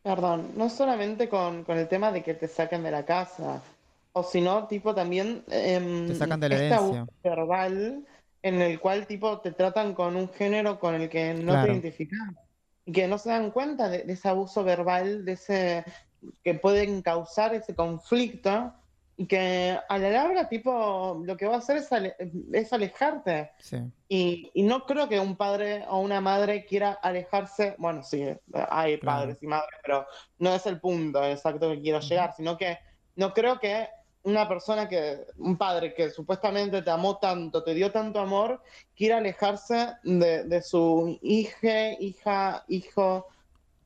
S5: Perdón, no solamente con, con el tema de que te saquen de la casa, o sino, tipo, también em,
S4: Te sacan de la
S5: abuso
S4: herencia.
S5: verbal en el cual, tipo, te tratan con un género con el que no
S4: Claro.
S5: te identificas. Y que no se dan cuenta de, de ese abuso verbal, de ese que pueden causar ese conflicto, y que a la larga, tipo, lo que va a hacer es, ale- es alejarte.
S4: Sí,
S5: Y, y no creo que un padre o una madre quiera alejarse, bueno, sí, hay
S4: Claro.
S5: padres y madres, pero no es el punto exacto que quiero llegar, sino que no creo que una persona que, un padre que supuestamente te amó tanto, te dio tanto amor, quiere alejarse de, de su hija, hija, hijo,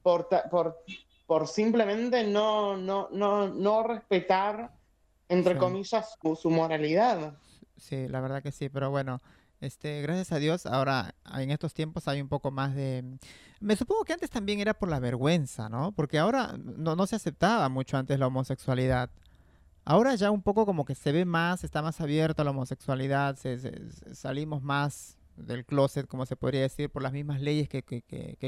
S5: por, por, por simplemente no, no, no, no respetar, entre
S4: Sí.
S5: comillas, su, su moralidad.
S4: Sí, la verdad que sí, pero bueno, este, gracias a Dios, ahora en estos tiempos hay un poco más de... Me supongo que antes también era por la vergüenza, ¿no? Porque ahora no, no se aceptaba mucho antes la homosexualidad. Ahora ya un poco como que se ve más, está más abierta la homosexualidad, se- se- se- salimos más del closet, como se podría decir, por las mismas leyes que,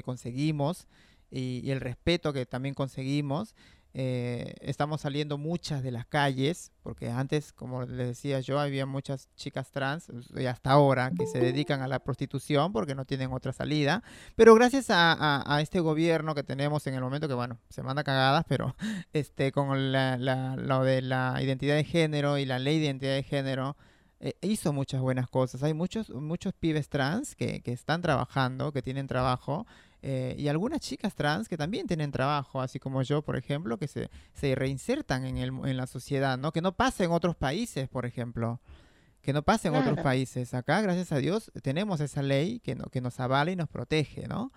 S4: conseguimos y el respeto que también conseguimos. Eh, estamos saliendo muchas de las calles, porque antes, como les decía yo, había muchas chicas trans, y hasta ahora, que se dedican a la prostitución porque no tienen otra salida. Pero gracias a, a- a este gobierno que tenemos en el momento, que bueno, se manda cagadas, pero (laughs) este, con la, la- lo de la identidad de género y la ley de identidad de género, eh, hizo muchas buenas cosas. Hay muchos, muchos pibes trans que, que están trabajando, que tienen trabajo, eh, y algunas chicas trans que también tienen trabajo, así como yo, por ejemplo, que se, se reinsertan en, el, en la sociedad, ¿no? Que no pasa en otros países, por ejemplo. Que no pasa en otros países. Acá, gracias a Dios, tenemos esa ley que, no, que nos avala y nos protege, ¿no?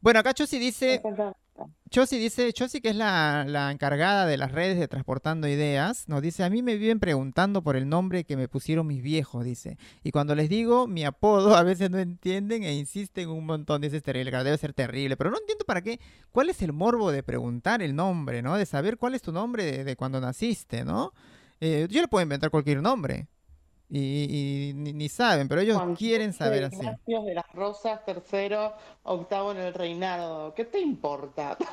S4: Bueno, acá Chosi dice, Chosi dice, Chosi que es la, la encargada de las redes de Transportando Ideas, nos dice, a mí me viven preguntando por el nombre que me pusieron mis viejos, dice. Y cuando les digo mi apodo, (laughs) a veces no entienden e insisten un montón. Dice, es terrible, debe ser terrible. Pero no entiendo para qué, cuál es el morbo de preguntar el nombre, ¿no? De saber cuál es tu nombre de, de cuando naciste, ¿no? Eh, yo le puedo inventar cualquier nombre. Y, y ni, ni saben, pero ellos
S5: Juan
S4: quieren saber así.
S5: De las Rosas, tercero, octavo en el reinado. ¿Qué te importa? (laughs)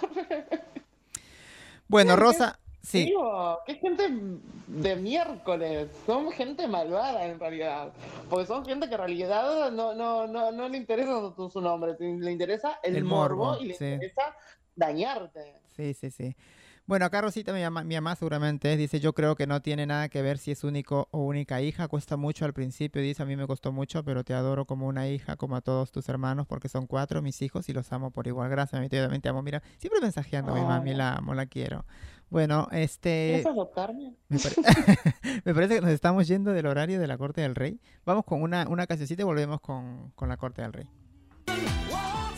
S4: Bueno,
S5: ¿Qué-
S4: Rosa, sí.
S5: Digo, qué gente de miércoles. Son gente malvada en realidad. Porque son gente que en realidad no, no, no, no le interesa su nombre, le interesa el,
S4: El
S5: morbo,
S4: morbo,
S5: y le
S4: sí.
S5: interesa dañarte.
S4: Sí, sí, sí. Bueno, acá Rosita, mi mamá, mi mamá seguramente es, dice, yo creo que no tiene nada que ver si es único o única hija, cuesta mucho al principio, dice, a mí me costó mucho, pero te adoro como una hija, como a todos tus hermanos, porque son cuatro mis hijos y los amo por igual. Gracias, mi tía, también te amo. Mira, siempre mensajeando a mi mami, la amo, la quiero. Bueno, este...
S5: ¿Quieres adoptarme?
S4: Me, pare- (laughs) (laughs) me parece que nos estamos yendo del horario de la Corte del Rey. Vamos con una, una cancioncita y volvemos con, con la Corte del Rey.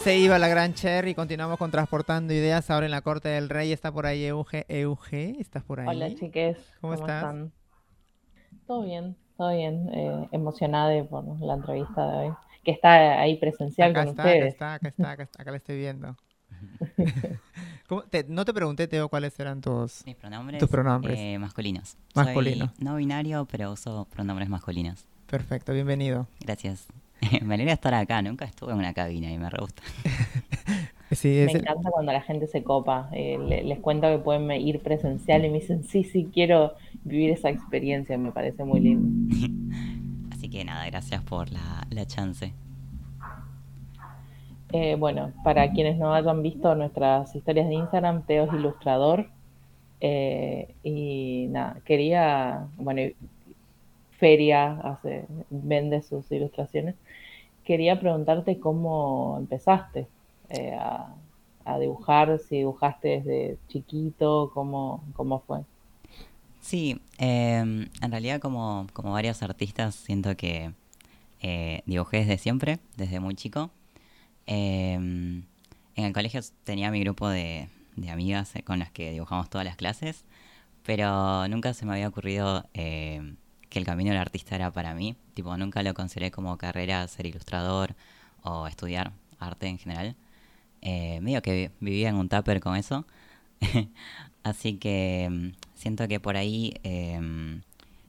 S4: Se iba la gran Cherry, continuamos con Transportando Ideas. Ahora en la Corte del Rey está por ahí Euge. Euge, ¿estás por ahí?
S6: Hola chiques,
S4: ¿Cómo
S6: ¿cómo,
S4: estás?
S6: están? Todo bien, todo bien. Eh, emocionada por la entrevista de hoy, que está ahí presencial
S4: Acá
S6: con
S4: está, acá
S6: ustedes.
S4: está, acá está, acá está, acá la estoy viendo. (laughs) ¿Cómo- te- no te pregunté, Teo, cuáles eran tus...
S3: Mis pronombres,
S4: Tus pronombres.
S3: eh, masculinos.
S4: Masculino.
S3: Soy no binario, pero uso pronombres masculinos.
S4: Perfecto, bienvenido.
S3: Gracias. (laughs) me alegra estar acá. Nunca estuve en una cabina y me re gusta. (laughs)
S4: Sí,
S6: Me
S4: el-
S6: encanta cuando la gente se copa. Eh, le- les cuento que pueden ir presencial y me dicen, sí, sí, quiero vivir esa experiencia. Me parece muy lindo. (laughs)
S3: Así que nada, gracias por la, la chance.
S6: Eh, bueno, para quienes no hayan visto nuestras historias de Instagram, Teo es ilustrador. Eh, y nada, quería, bueno, Feria hace, vende sus ilustraciones. Quería preguntarte cómo empezaste eh, a, dibujar, si dibujaste desde chiquito, cómo, cómo fue.
S3: Sí, eh, en realidad como, como varios artistas siento que eh, dibujé desde siempre, desde muy chico. Eh, en el colegio tenía mi grupo de, de amigas eh, con las que dibujamos todas las clases, pero nunca se me había ocurrido eh, que el camino del artista era para mí. Tipo, nunca lo consideré como carrera ser ilustrador o estudiar arte en general. Eh, medio que vivía en un tupper con eso. (laughs) Así que mm, siento que por ahí em,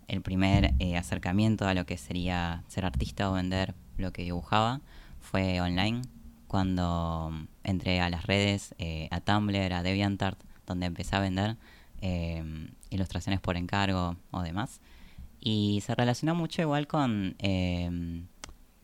S3: el primer eh, acercamiento a lo que sería ser artista o vender lo que dibujaba fue online, cuando mm, entré a las redes, eh, a Tumblr, a DeviantArt, donde empecé a vender em, ilustraciones por encargo o demás. Y se relacionó mucho igual con, em,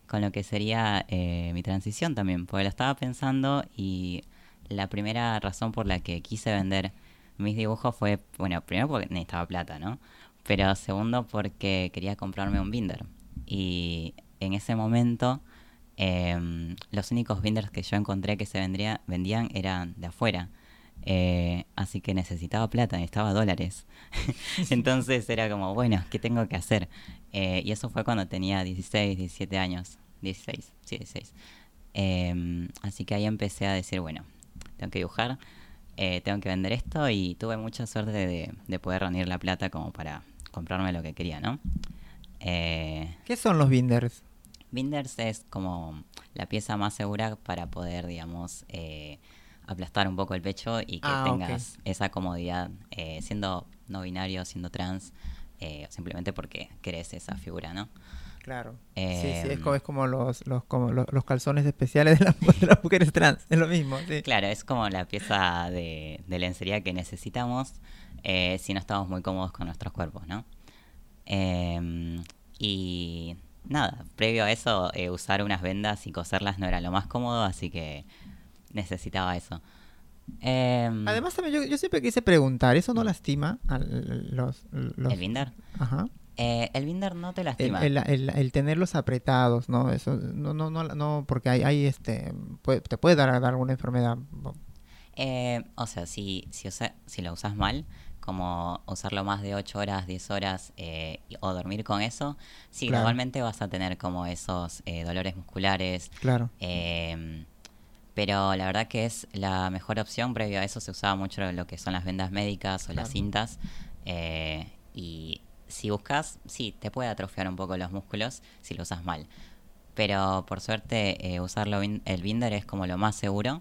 S3: con lo que sería eh, mi transición también, porque lo estaba pensando y la primera razón por la que quise vender mis dibujos fue, bueno, primero porque necesitaba plata, ¿no? Pero segundo porque quería comprarme un binder. Y en ese momento em, los únicos binders que yo encontré que se vendría, vendían eran de afuera. Eh, así que necesitaba plata, necesitaba dólares. (laughs) Entonces era como, bueno, ¿qué tengo que hacer? Eh, y eso fue cuando tenía 16, 17 años. 16, sí, 16. Em, así que ahí empecé a decir, bueno, tengo que dibujar, eh, tengo que vender esto y tuve mucha suerte de, de poder reunir la plata como para comprarme lo que quería, ¿no? Eh,
S4: ¿Qué son los binders?
S3: Binders es como la pieza más segura para poder, digamos, eh, aplastar un poco el pecho y que
S4: Ah,
S3: tengas esa comodidad, eh, siendo no binario, siendo trans, eh, simplemente porque querés esa figura, ¿no?
S4: Claro. sí, sí, es
S3: Em,
S4: como, es como los, los, como los, los calzones especiales de, las- de las mujeres trans. Es lo mismo, sí.
S3: Claro, es como la pieza de, de lencería que necesitamos eh, si no estamos muy cómodos con nuestros cuerpos, ¿no? Em, y nada, previo a eso, usar unas vendas y coserlas no era lo más cómodo, así que necesitaba eso. Em,
S4: Además, también yo, yo siempre quise preguntar, ¿eso no lastima a los, los...
S3: ¿El binder?
S4: Ajá.
S3: Eh, el binder no te lastima.
S4: el, el- el tenerlos apretados, ¿no? Eso, no, no, no, no, porque hay, hay este, puede- te puede dar, dar alguna enfermedad.
S3: Eh, o sea, si, si, usa- si lo usas mal, como usarlo más de 8 horas, 10 horas eh, o dormir con eso, sí,
S4: Claro.
S3: normalmente vas a tener como esos eh, dolores musculares.
S4: Claro.
S3: Pero la verdad que es la mejor opción. Previo a eso se usaba mucho lo que son las vendas médicas o las cintas. eh, y si buscas, sí, te puede atrofiar un poco los músculos si lo usas mal. Pero por suerte, eh, bin- el binder es como lo más seguro.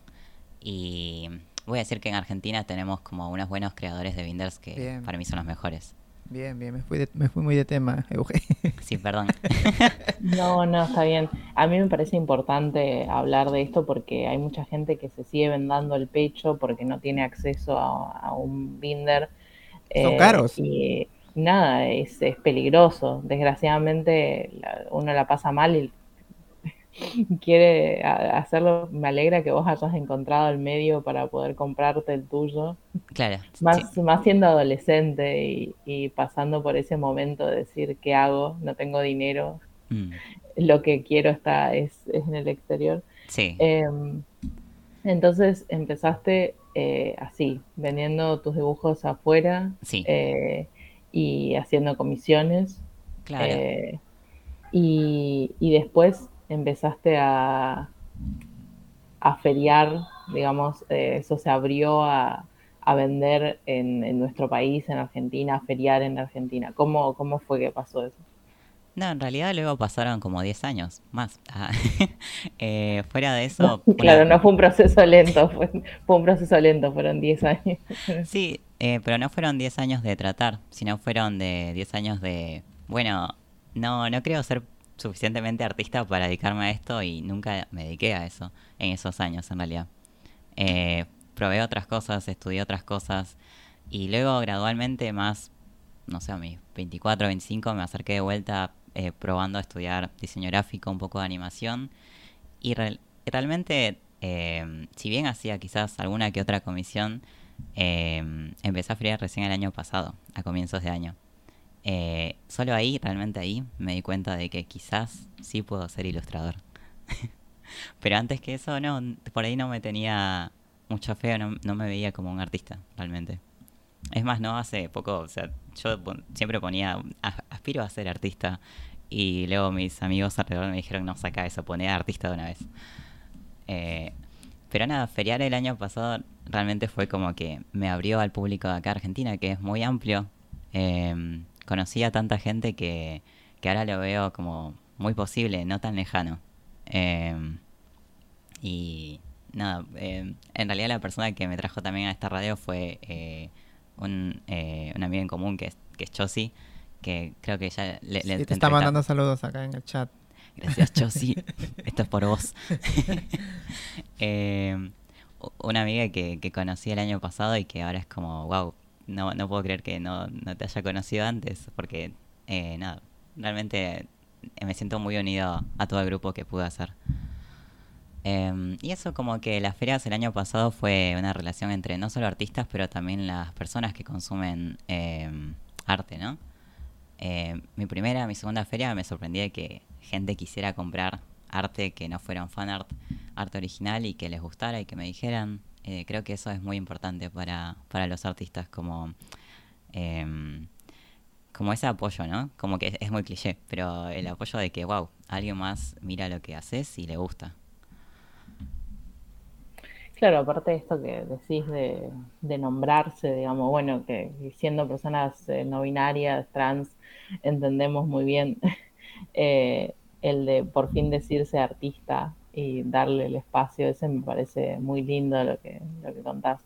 S3: Y voy a decir que en Argentina tenemos como unos buenos creadores de binders que
S4: Bien.
S3: para mí son los mejores.
S4: Bien, bien, me fui, de- me fui muy de tema, Euge. (laughs)
S3: Sí, perdón. (laughs)
S6: No, no, está bien. A mí me parece importante hablar de esto porque hay mucha gente que se sigue vendando el pecho porque no tiene acceso a, a un binder.
S4: Son
S6: eh,
S4: caros.
S6: Y nada, es, es peligroso. Desgraciadamente la- uno la pasa mal y (laughs) quiere hacerlo. Me alegra que vos hayas encontrado el medio para poder comprarte el tuyo.
S3: claro.
S6: Más,
S3: sí.
S6: más siendo adolescente y, y pasando por ese momento de decir, ¿qué hago? No tengo dinero,
S3: Mm,
S6: lo que quiero está es, es en el exterior.
S3: sí.
S6: Em, entonces empezaste eh, así, vendiendo tus dibujos afuera
S3: Sí.
S6: eh, y haciendo comisiones.
S3: claro.
S6: eh, y, y después empezaste a, a feriar, digamos, eh, eso se abrió a, a vender en, en nuestro país, en Argentina, a feriar en Argentina. ¿Cómo, cómo fue que pasó eso?
S3: No, en realidad luego pasaron como 10 años más. (laughs) Ah, eh, fuera de eso... (laughs)
S6: Claro,
S3: una-
S6: no fue un proceso lento, fue, fue un proceso lento, fueron 10 años. (laughs)
S3: Sí, eh, pero no fueron 10 años de tratar, sino fueron de 10 años de... Bueno, no, no creo ser suficientemente artista para dedicarme a esto y nunca me dediqué a eso en esos años en realidad. Eh, probé otras cosas, estudié otras cosas y luego gradualmente más, no sé, a mis 24, 25 me acerqué de vuelta eh, probando a estudiar diseño gráfico, un poco de animación y real- realmente, eh, si bien hacía quizás alguna que otra comisión, eh, empecé a friar recién el año pasado, a comienzos de año. Eh, solo ahí, realmente ahí, me di cuenta de que quizás sí puedo ser ilustrador. (laughs) Pero antes que eso, no, por ahí no me tenía mucha fe, o no, no me veía como un artista, realmente. Es más, no, hace poco, o sea, yo siempre ponía, "A- aspiro a ser artista, y luego mis amigos alrededor me dijeron, no, saca eso, poné artista de una vez. Eh, pero nada, feriar el año pasado realmente fue como que me abrió al público de acá Argentina, que es muy amplio. Eh, conocí a tanta gente que, que ahora lo veo como muy posible, no tan lejano. Eh, y nada, eh, en realidad la persona que me trajo también a esta radio fue eh, un, eh, un amigo en común que es, que es Chosy, que creo que ya le, le-
S4: Sí,
S3: te
S4: está mandando saludos acá en el chat.
S3: Gracias, Chosy. (laughs) Esto es por vos. (laughs) (laughs) U- una amiga que, que conocí el año pasado y que ahora es como, wow, no, no puedo creer que no, no te haya conocido antes, porque, eh, nada, realmente me siento muy unido a todo el grupo que pude hacer. Em, y eso como que las ferias el año pasado fue una relación entre no solo artistas, pero también las personas que consumen em, arte, ¿no? Eh, mi primera, mi segunda feria me sorprendí de que gente quisiera comprar arte que no fuera un fan art, arte original y que les gustara y que me dijeran. Eh, creo que eso es muy importante para, para los artistas, como, em, como ese apoyo, ¿no? Como que es, muy cliché, pero el apoyo de que, wow, alguien más mira lo que haces y le gusta.
S6: Claro, aparte de esto que decís de, de nombrarse, digamos, bueno, que siendo personas eh, no binarias, trans, entendemos muy bien (laughs) eh, el de por fin decirse artista y darle el espacio, ese me parece muy lindo lo que, lo que contás.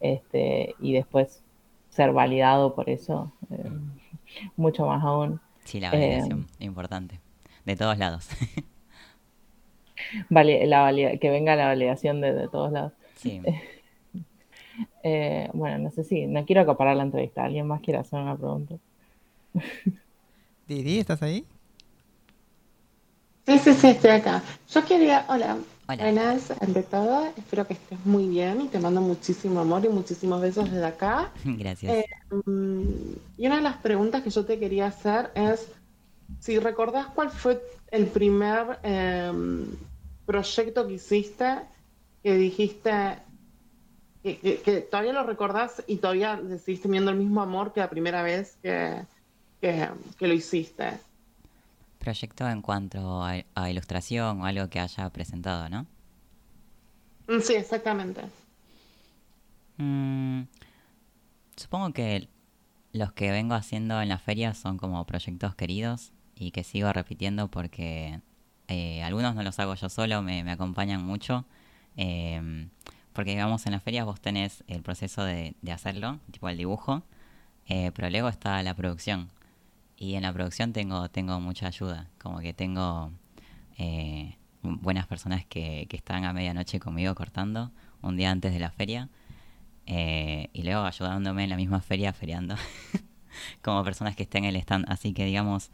S6: Este, y después ser validado por eso, eh, (laughs) mucho más aún.
S3: Sí, la
S6: Eh,
S3: validación, importante. De todos lados. (laughs)
S6: Vale, la valida- que venga la validación de, de todos lados.
S3: sí. (laughs)
S6: Eh, bueno, no sé si, no quiero acaparar la entrevista. ¿Alguien más quiere hacer una pregunta?
S4: Didi, ¿estás ahí?
S5: Sí, sí, sí, estoy acá. Yo quería, hola,
S3: Hola.
S5: buenas, ante todo, espero que estés muy bien y te mando muchísimo amor y muchísimos besos desde acá. (laughs)
S3: Gracias.
S5: Eh, mm, y una de las preguntas que yo te quería hacer es si recordás cuál fue el primer em, proyecto que hiciste que dijiste que, que- que todavía lo recordás y todavía seguís teniendo el mismo amor que la primera vez que- que lo hiciste.
S3: Proyecto en cuanto a, a ilustración o algo que haya presentado, ¿no?
S5: Mm, Sí, exactamente.
S3: Mm, supongo que los que vengo haciendo en las ferias son como proyectos queridos y que sigo repitiendo porque eh, algunos no los hago yo solo, me, me acompañan mucho. em, porque digamos en las ferias vos tenés el proceso de, de hacerlo, tipo el dibujo, eh, pero luego está la producción. Y en la producción tengo, tengo mucha ayuda, como que tengo eh, bu- buenas personas que, que están a medianoche conmigo cortando un día antes de la feria eh, y luego ayudándome en la misma feria feriando (laughs) como personas que estén en el stand. Así que digamos,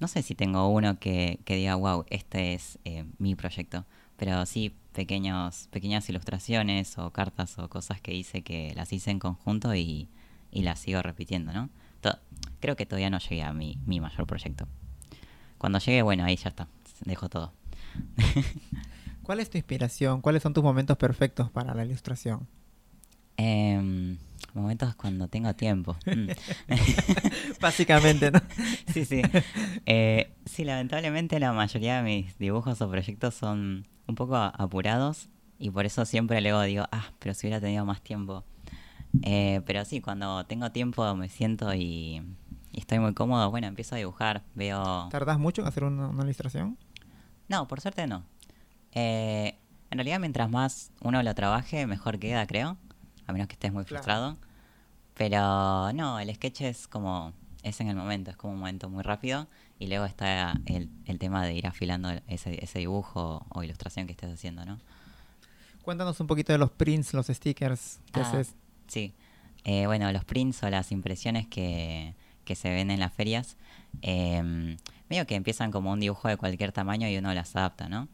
S3: no sé si tengo uno que, que diga, wow, este es eh, mi proyecto, pero sí pequeños, pequeñas ilustraciones o cartas o cosas que hice que las hice en conjunto y, y las sigo repitiendo, ¿no? To- creo que todavía no llegué a mi, mi mayor proyecto. Cuando llegue, bueno, ahí ya está, dejo todo. (laughs)
S4: ¿Cuál es tu inspiración? ¿Cuáles son tus momentos perfectos para la ilustración?
S3: Em, momentos cuando tengo tiempo. Mm. (laughs)
S4: Básicamente, ¿no? (laughs)
S3: Sí, sí. Eh, sí, lamentablemente la mayoría de mis dibujos o proyectos son un poco apurados y por eso siempre luego digo, ah, pero si hubiera tenido más tiempo. Eh, pero sí, cuando tengo tiempo me siento y, y estoy muy cómodo, bueno, empiezo a dibujar, veo...
S4: ¿Tardás mucho en hacer una, una ilustración?
S3: No, por suerte no. Eh, en realidad mientras más uno lo trabaje, mejor queda, creo. A menos que estés muy
S4: Claro.
S3: frustrado. Pero no, el sketch es como... Es en el momento, es como un momento muy rápido. Y luego está el, el tema de ir afilando ese, ese dibujo o ilustración que estés haciendo, ¿no?
S4: Cuéntanos un poquito de los prints, los stickers que
S3: Ah,
S4: haces.
S3: Sí. Eh, bueno, los prints o las impresiones que, que se ven en las ferias, eh, medio que empiezan como un dibujo de cualquier tamaño y uno las adapta, ¿no?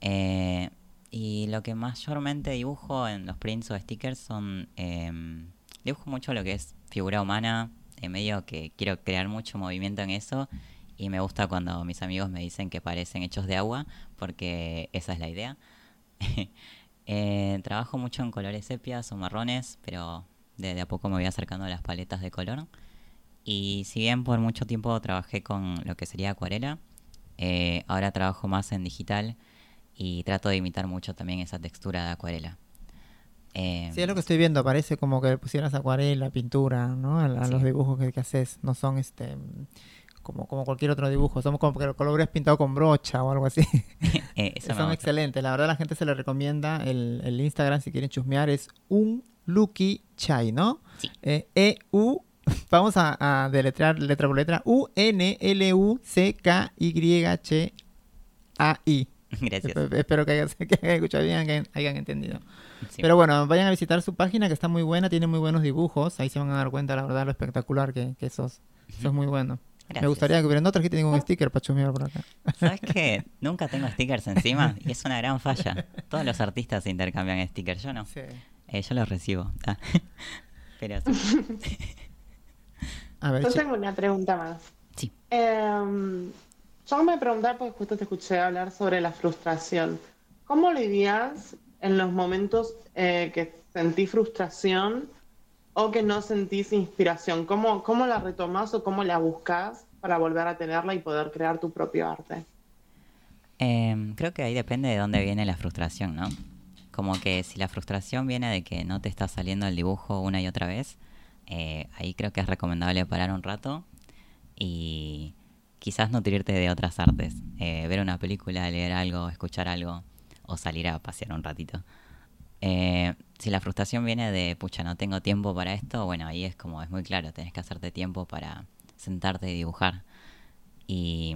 S3: Eh, y lo que mayormente dibujo en los prints o stickers son... eh, dibujo mucho lo que es figura humana, en medio que quiero crear mucho movimiento en eso y me gusta cuando mis amigos me dicen que parecen hechos de agua porque esa es la idea. (laughs) Eh, trabajo mucho en colores sepias o marrones, pero de, de a poco me voy acercando a las paletas de color. Y si bien por mucho tiempo trabajé con lo que sería acuarela, eh, ahora trabajo más en digital y trato de imitar mucho también esa textura de acuarela. Eh,
S4: Sí, es lo que estoy viendo, parece como que pusieras acuarela, pintura, ¿no? A, a
S3: Sí.
S4: los dibujos que, que haces, no son este como, como cualquier otro dibujo, son como que lo, lo hubieras pintado con brocha o algo así. (laughs)
S3: eh, (laughs)
S4: son excelentes, la verdad la gente se le recomienda el, el Instagram si quieren chusmear, es un Lucky Chai, ¿no?
S3: Sí.
S4: Eh, E-U, (laughs) vamos a, a deletrear letra por letra, U-N-L-U-C-K-Y-H-A-I.
S3: Gracias.
S4: Espe- Espero que hayan, que hayan escuchado bien, que hayan entendido.
S3: Sí.
S4: Pero bueno, vayan a visitar su página que está muy buena, tiene muy buenos dibujos. Ahí se van a dar cuenta, la verdad, lo espectacular que, que sos. Sos muy bueno. Me gustaría que hubiera no trajiste ningún sticker para chumear por acá.
S3: ¿Sabes qué? (laughs) Nunca tengo stickers encima y es una gran falla. Todos los artistas intercambian stickers, yo no. Eh, yo los recibo. Ah. (laughs) Pero sí.
S4: A ver,
S5: Yo tengo una pregunta más.
S3: Sí.
S5: Em, yo me preguntaba, porque justo te escuché hablar sobre la frustración. ¿Cómo lidias en los momentos eh, que sentís frustración o que no sentís inspiración? ¿Cómo, cómo la retomás o cómo la buscas para volver a tenerla y poder crear tu propio arte?
S3: Em, creo que ahí depende de dónde viene la frustración, ¿no? Como que si la frustración viene de que no te está saliendo el dibujo una y otra vez, eh, ahí creo que es recomendable parar un rato y quizás nutrirte de otras artes. Eh, ver una película, leer algo, escuchar algo o salir a pasear un ratito. Eh, si la frustración viene de, pucha, no tengo tiempo para esto, bueno, ahí es como, es muy claro, tenés que hacerte tiempo para sentarte y dibujar. Y,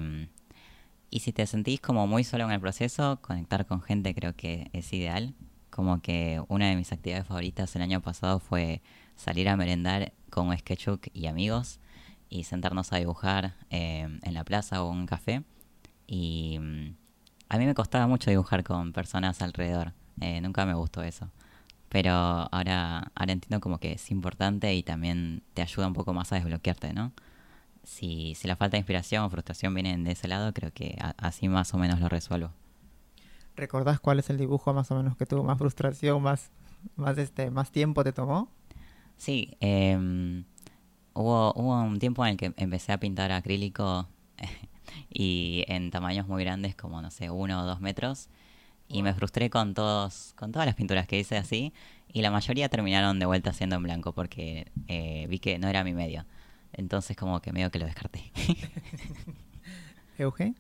S3: y si te sentís como muy solo en el proceso, conectar con gente creo que es ideal. Como que una de mis actividades favoritas el año pasado fue salir a merendar con un sketchbook y amigos y sentarnos a dibujar eh, en la plaza o en un café. Y mm, a mí me costaba mucho dibujar con personas alrededor. Eh, nunca me gustó eso. Pero ahora, ahora entiendo como que es importante y también te ayuda un poco más a desbloquearte, ¿no? Si, si la falta de inspiración o frustración vienen de ese lado, creo que a- así más o menos lo resuelvo.
S4: ¿Recordás cuál es el dibujo más o menos que tuvo más frustración, más, más, este, más tiempo te tomó?
S3: Sí, em, hubo, hubo un tiempo en el que empecé a pintar acrílico (laughs) y en tamaños muy grandes como, no sé, uno o dos metros. Y me frustré con todos, con todas las pinturas que hice así. Y la mayoría terminaron de vuelta siendo en blanco porque eh, vi que no era mi medio. Entonces como que medio que lo descarté. (laughs)
S4: Euge.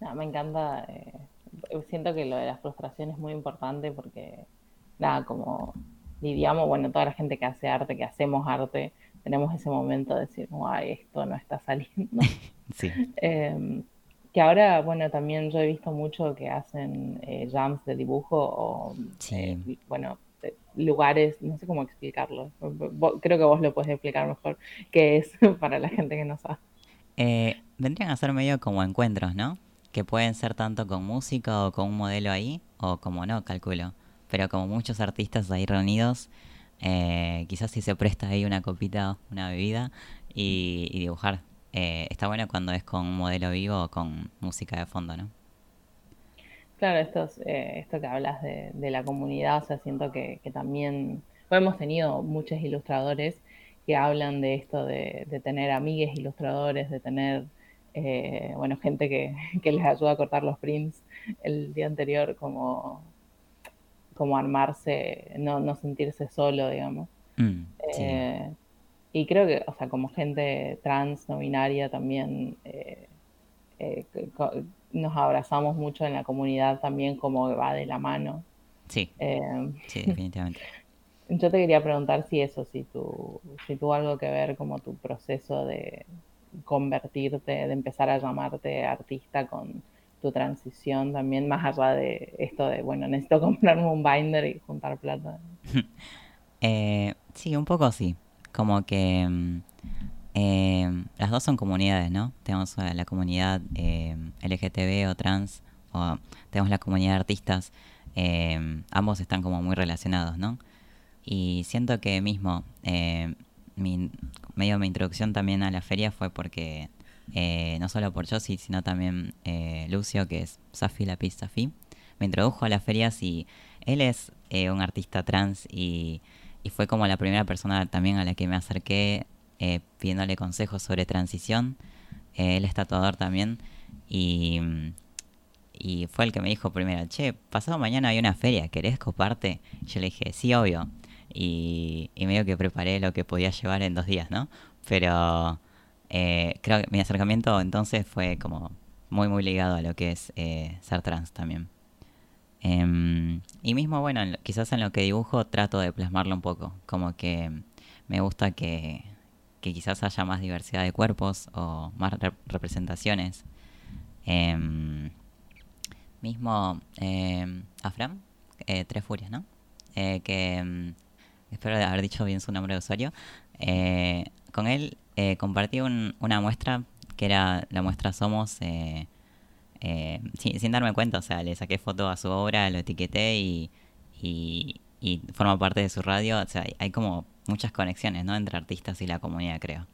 S6: No, me encanta. eh, siento que lo de la frustración es muy importante porque, nada, como lidiamos, bueno, toda la gente que hace arte, que hacemos arte, tenemos ese momento de decir, guay, esto no está saliendo. (laughs)
S3: sí. (laughs)
S6: Eh, que ahora, bueno, también yo he visto mucho que hacen eh, jams de dibujo o,
S3: Sí.
S6: eh, bueno, eh, lugares, no sé cómo explicarlo. Creo que vos lo puedes explicar mejor, que es (laughs) para la gente que no sabe.
S3: Eh, vendrían a ser medio como encuentros, ¿no? Que pueden ser tanto con música o con un modelo ahí, o como no, calculo. Pero como muchos artistas ahí reunidos, eh, quizás si se presta ahí una copita, una bebida y, y dibujar. Eh, está bueno cuando es con un modelo vivo o con música de fondo, ¿no?
S6: Claro, esto, es, eh, esto que hablas de, de la comunidad, o sea, siento que, que también bueno, hemos tenido muchos ilustradores que hablan de esto de, de tener amigues ilustradores, de tener, eh, bueno, gente que, (laughs) que les ayuda a cortar los prints el día anterior, como, como armarse, no, no sentirse solo, digamos.
S3: Mm, sí.
S6: Eh, y creo que, o sea, como gente trans, no binaria, también eh, eh, nos abrazamos mucho en la comunidad también, como va de la mano.
S3: sí,
S6: Eh,
S3: sí, (laughs) definitivamente.
S6: yo te quería preguntar si eso, si tú, si tuvo algo que ver como tu proceso de convertirte, de empezar a llamarte artista con tu transición también, más allá de esto de, bueno, necesito (laughs) comprarme un binder y juntar plata. (laughs)
S3: Eh, sí, un poco sí. Como que mm, eh, las dos son comunidades, ¿no? Tenemos la comunidad eh, LGTB o trans, o tenemos la comunidad de artistas. eh, ambos están como muy relacionados, ¿no? Y siento que mismo, eh, mi, medio mi introducción también a la feria fue porque, no solo por Josie, sino también Lucio, que es Safi Lápiz Safi, me introdujo a las ferias y él es un artista trans y, y fue como la primera persona también a la que me acerqué eh, pidiéndole consejos sobre transición. Eh, él es tatuador también y, mm, y fue el que me dijo primero, che, pasado mañana hay una feria, ¿querés coparte? Yo le dije, sí, obvio. Y, medio que preparé lo que podía llevar en dos días, ¿no? Pero eh, creo que mi acercamiento entonces fue como muy, muy ligado a lo que es eh, ser trans también. Em, y mismo, bueno, quizás en lo que dibujo trato de plasmarlo un poco, como que me gusta que, que quizás haya más diversidad de cuerpos o más rep- representaciones. Em, mismo em, Afram, eh, Tres Furias, ¿no? Eh, que espero haber dicho bien su nombre de usuario. Eh, con él eh, compartí un- una muestra que era la muestra Somos. Eh, sin, sin darme cuenta, o sea, le saqué foto a su obra, lo etiqueté y, y, y forma parte de su radio. O sea, hay- hay como muchas conexiones, ¿no? Entre artistas y la comunidad, creo.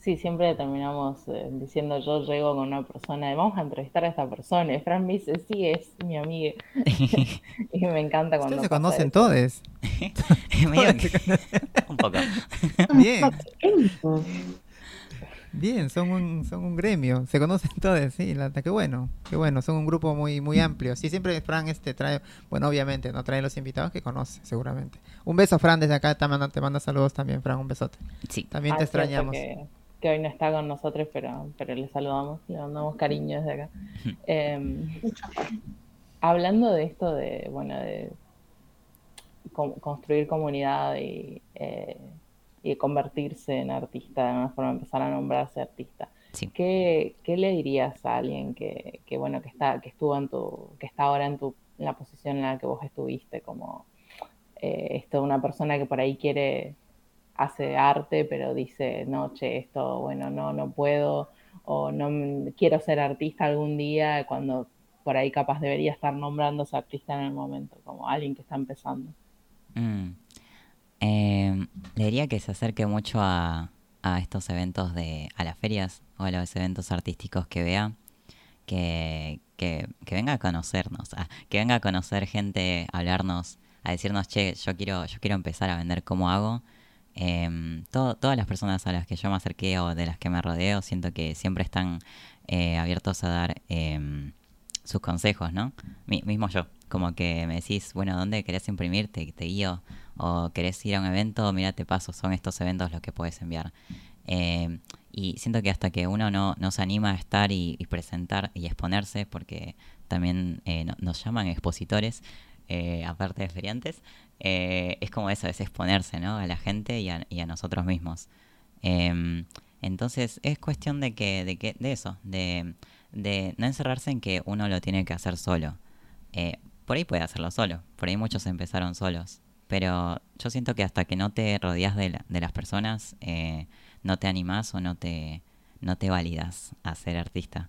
S6: sí, siempre terminamos eh, diciendo yo llego con una persona, vamos a entrevistar a esta persona. Y Fran me dice, sí, es mi amiga. (laughs) y me encanta cuando
S4: Ustedes (laughs) (laughs) se conocen
S6: eso.
S4: todos.
S3: Un poco.
S4: Bien. Bien, son un, son un gremio. Se conocen (laughs) todos, sí, la, qué bueno, qué bueno, son un grupo muy, muy amplio. Sí, siempre Fran este trae, bueno, obviamente, no trae los invitados que conoce, seguramente. Un beso, Fran, desde acá te manda, te manda saludos también, Fran, un besote.
S3: Sí.
S4: También
S6: Ah,
S4: te extrañamos.
S6: Que, que hoy no está con nosotros, pero, pero le saludamos, le mandamos cariño desde acá. (laughs) Em, hablando de esto de, bueno, de con- construir comunidad y, eh, y convertirse en artista, de alguna forma empezar a nombrarse artista.
S3: Sí.
S6: ¿Qué, qué le dirías a alguien que, que, bueno, que está, que estuvo en tu, que está ahora en tu, en la posición en la que vos estuviste, como eh, esto, una persona que por ahí quiere, hace arte, pero dice, no, che, esto, bueno, no, no puedo, o no quiero ser artista algún día, cuando por ahí capaz debería estar nombrándose artista en el momento, como alguien que está empezando.
S3: Mm. Eh, le diría que se acerque mucho a, a estos eventos de, a las ferias o a los eventos artísticos que vea, que, que, que venga a conocernos, ah, que venga a conocer gente, a hablarnos, a decirnos, che, yo quiero, yo quiero empezar a vender cómo hago. Em, todo- todas las personas a las que yo me acerqué o de las que me rodeo, siento que siempre están eh, abiertos a dar em, sus consejos, ¿no? Mi- mismo yo, como que me decís, bueno, ¿dónde querés imprimir? Te, guío. O querés ir a un evento, mira, te paso, son estos eventos los que puedes enviar. Eh, y siento que hasta que uno no, no se anima a estar y, presentar y exponerse, porque también eh, no- nos llaman expositores, eh, aparte de feriantes, eh, es como eso, es exponerse, ¿no? A la gente y a, y a nosotros mismos. Em, entonces es cuestión de que, de que, de eso, de, de no encerrarse en que uno lo tiene que hacer solo. Eh, por ahí puede hacerlo solo, por ahí muchos empezaron solos, pero yo siento que hasta que no te rodeas de, la- de las personas, eh, no te animás o no te, no te validas a ser artista.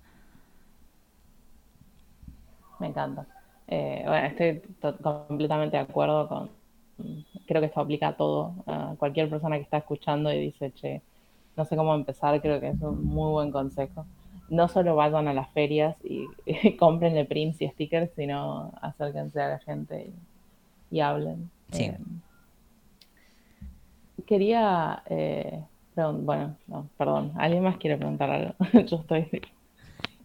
S6: Me encanta. Eh, bueno, estoy to- completamente de acuerdo con. Creo que esto aplica a todo. A cualquier persona que está escuchando y dice, che, no sé cómo empezar, creo que es un muy buen consejo. No solo vayan a las ferias y, (laughs) y compren prints y stickers, sino acérquense a la gente y, y hablen.
S3: Sí.
S6: Eh, quería. eh, pregun- bueno, no, perdón. ¿Alguien más quiere preguntar algo? (laughs) Yo estoy.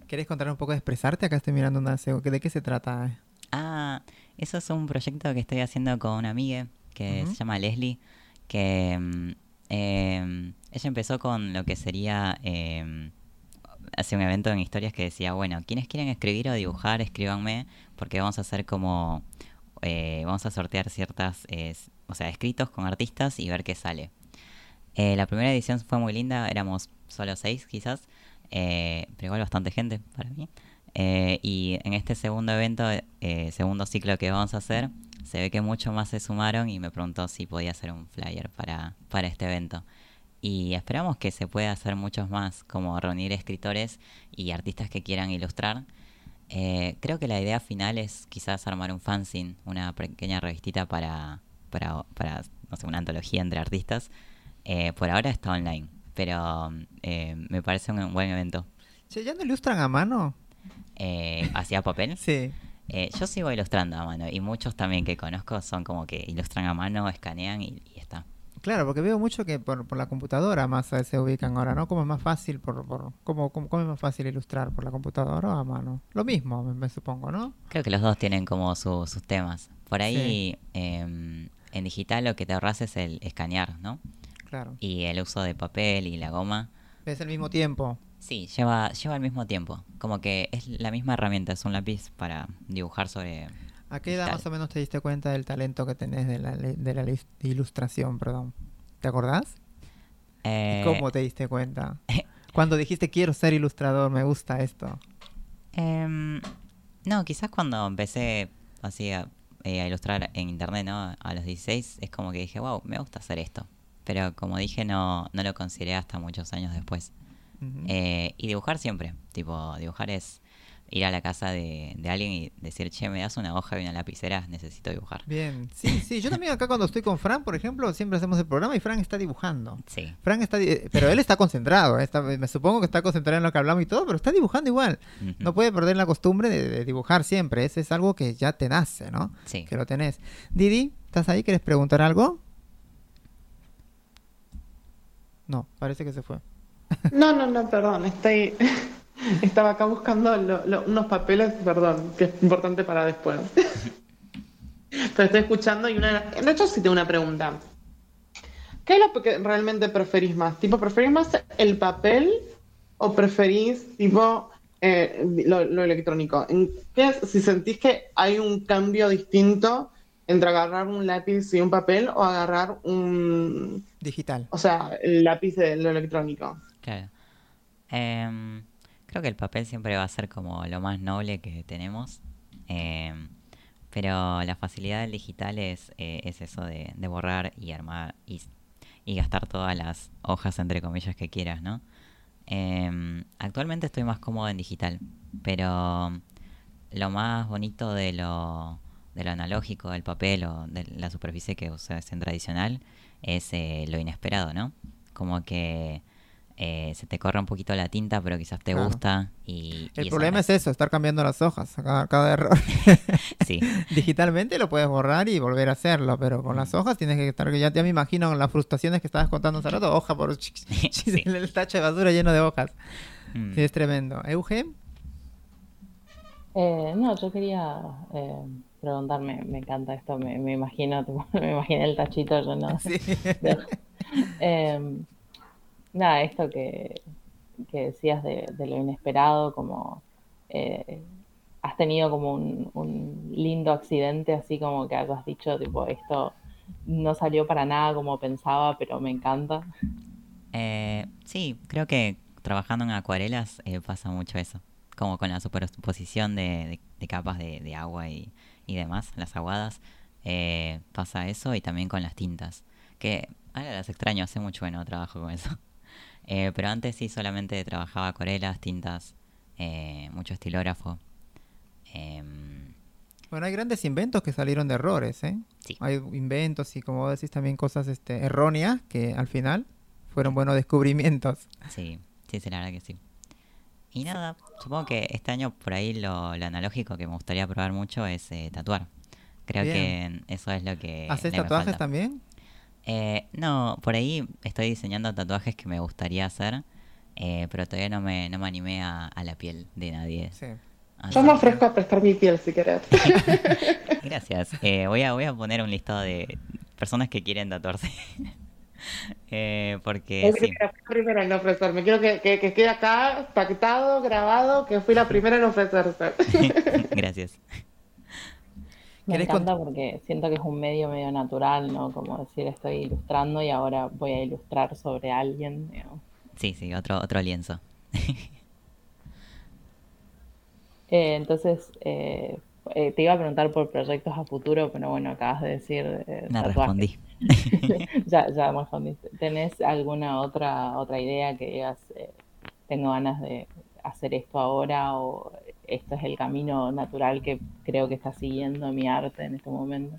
S4: ¿Querés contar un poco de expresarte? Acá estoy mirando una... seg- ¿De qué se trata?
S3: Ah, eso es un proyecto que estoy haciendo con una amiga que se llama Leslie, que mm, em, ella empezó con lo que sería em, hace un evento en historias que decía, bueno, quienes quieren escribir o dibujar, escríbanme, porque vamos a hacer como, eh, vamos a sortear ciertas, eh, o sea, escritos con artistas y ver qué sale. Eh, la primera edición fue muy linda, éramos solo seis quizás, eh, pero igual bastante gente para mí. Eh, y en este segundo evento, eh, segundo ciclo que vamos a hacer, se ve que mucho más se sumaron y me preguntó si podía hacer un flyer para, para este evento. Y esperamos que se pueda hacer muchos más, como reunir escritores y artistas que quieran ilustrar. Eh, creo que la idea final es quizás armar un fanzine, una pequeña revistita para, para, para no sé, una antología entre artistas. Eh, por ahora está online, pero eh, me parece un buen evento.
S4: ¿ya no ilustran a mano?
S3: Eh, ¿Hacia papel? (laughs)
S4: Sí.
S3: Eh, yo sigo ilustrando a mano y muchos también que conozco son como que ilustran a mano, escanean y, y está.
S4: Claro, porque veo mucho que por, por la computadora más se ubican ahora, ¿no? Como es más fácil, por, por, ¿cómo, cómo, cómo es más fácil ilustrar? ¿Por la computadora o a mano? Lo mismo, me, me supongo, ¿no?
S3: Creo que los dos tienen como su- sus temas. Por ahí em, en digital lo que te ahorras es el escanear, ¿no?
S4: Claro.
S3: Y el uso de papel y la goma.
S4: Es el mismo tiempo.
S3: Sí, lleva, lleva al mismo tiempo. Como que es la misma herramienta, es un lápiz para dibujar sobre...
S4: ¿A qué edad más o menos te diste cuenta del talento que tenés de la, de la ilustración, perdón? ¿Te acordás?
S3: Eh,
S4: ¿Cómo te diste cuenta? (laughs) Cuando dijiste quiero ser ilustrador, me gusta esto.
S3: Em, no, quizás cuando empecé así a, eh, a ilustrar en internet, ¿no? A los 16, es como que dije, wow, me gusta hacer esto. Pero como dije, no, no lo consideré hasta muchos años después. Eh, y dibujar siempre, tipo, dibujar es... ir a la casa de, de alguien y decir, che, me das una hoja y una lapicera, necesito dibujar.
S4: Bien, sí, sí. Yo también acá cuando estoy con Fran, por ejemplo, siempre hacemos el programa y Fran está dibujando.
S3: Sí.
S4: Fran está, pero él está concentrado, eh, está- me supongo que está concentrado en lo que hablamos y todo, pero está dibujando igual. No puede perder la costumbre de, de dibujar siempre, ese es algo que ya te nace, ¿no?
S3: Sí.
S4: Que lo tenés. Didi, ¿estás ahí? ¿Quieres preguntar algo? No, parece que se fue.
S5: No, no, no, perdón, estoy... (laughs) Estaba acá buscando lo- lo- unos papeles, perdón, que es importante para después. (laughs) Pero estoy escuchando y una... De hecho, sí tengo una pregunta. ¿Qué es lo que realmente preferís más? ¿Tipo, preferís más el papel o preferís, tipo, eh, lo, lo electrónico? ¿En qué es- si sentís que hay un cambio distinto entre agarrar un lápiz y un papel o agarrar un...
S4: Digital.
S5: O sea, el lápiz de lo electrónico.
S3: Claro. Em, creo que el papel siempre va a ser como lo más noble que tenemos. em, pero la facilidad del digital es, eh, es eso de, borrar y armar y gastar todas las hojas, entre comillas, que quieras, ¿no? Em, actualmente estoy más cómodo en digital, pero lo más bonito de lo, de lo analógico, del papel o de la superficie que usas en tradicional es eh, lo inesperado, ¿no? Como que eh, se te corre un poquito la tinta, pero quizás te
S4: Claro.
S3: gusta y...
S4: El
S3: y
S4: problema es eso, estar cambiando las hojas a cada, cada error. (laughs)
S3: Sí, (laughs)
S4: Digitalmente lo puedes borrar y volver a hacerlo, pero con las hojas tienes que estar, ya, ya me imagino las frustraciones que estabas contando hace rato, hoja por (laughs)
S3: Sí.
S4: el tacho de basura lleno de hojas.
S3: Mm.
S4: Sí, es tremendo. Eugen,
S6: Eh, no, yo quería eh, preguntarme, me encanta esto, me, me imagino, me imaginé el tachito lleno
S4: Sí.
S6: de- Em, nada, esto que, que decías de, de lo inesperado, como eh, has tenido como un, un lindo accidente, así como que hayas dicho, tipo, esto no salió para nada como pensaba, pero me encanta.
S3: Eh, sí, creo que trabajando en acuarelas eh, pasa mucho eso. Como con la superposición de, capas de, agua y, y demás, las aguadas, eh, pasa eso y también con las tintas. Que ahora las extraño, hace mucho que no trabajo con eso. Eh, pero antes sí solamente trabajaba acuarelas, tintas, eh, mucho estilógrafo. Em,
S4: Bueno, hay grandes inventos que salieron de errores, ¿eh?
S3: Sí.
S4: Hay inventos y como decís también cosas este, erróneas que al final fueron buenos descubrimientos.
S3: Sí, sí, sí, la verdad que sí. Y nada, supongo que este año por ahí lo, lo analógico que me gustaría probar mucho es eh, tatuar. Creo
S4: Bien.
S3: que eso es lo que...
S4: ¿Haces tatuajes
S3: falta.
S4: también?
S3: Eh, no, por ahí estoy diseñando tatuajes que me gustaría hacer, eh, pero todavía no me, no me animé a, a la piel de nadie.
S4: Sí.
S5: Yo me ofrezco a prestar mi piel si querés. (laughs)
S3: Gracias. Eh, voy, a, voy a poner un listado de personas que quieren tatuarse. (laughs) Eh, porque
S5: Fui
S3: sí,
S5: la primera en ofrecerme. Quiero que, que, que quede acá pactado, grabado, que fui la (laughs) primera en ofrecerse.
S3: gracias.
S6: Me
S4: ¿Querés
S6: encanta porque siento que es un medio medio natural, ¿no? Como decir, estoy ilustrando y ahora voy a ilustrar sobre alguien. digamos.
S3: Sí, sí, otro, otro lienzo. (laughs)
S6: Eh, entonces, eh, eh, te iba a preguntar por proyectos a futuro, pero bueno, acabas de decir
S3: Me respondí. (laughs)
S6: Ya, ya me respondiste. ¿Tenés alguna otra, otra idea que digas, tengo ganas de hacer esto ahora o esto es el camino natural que creo que está siguiendo mi arte en este momento?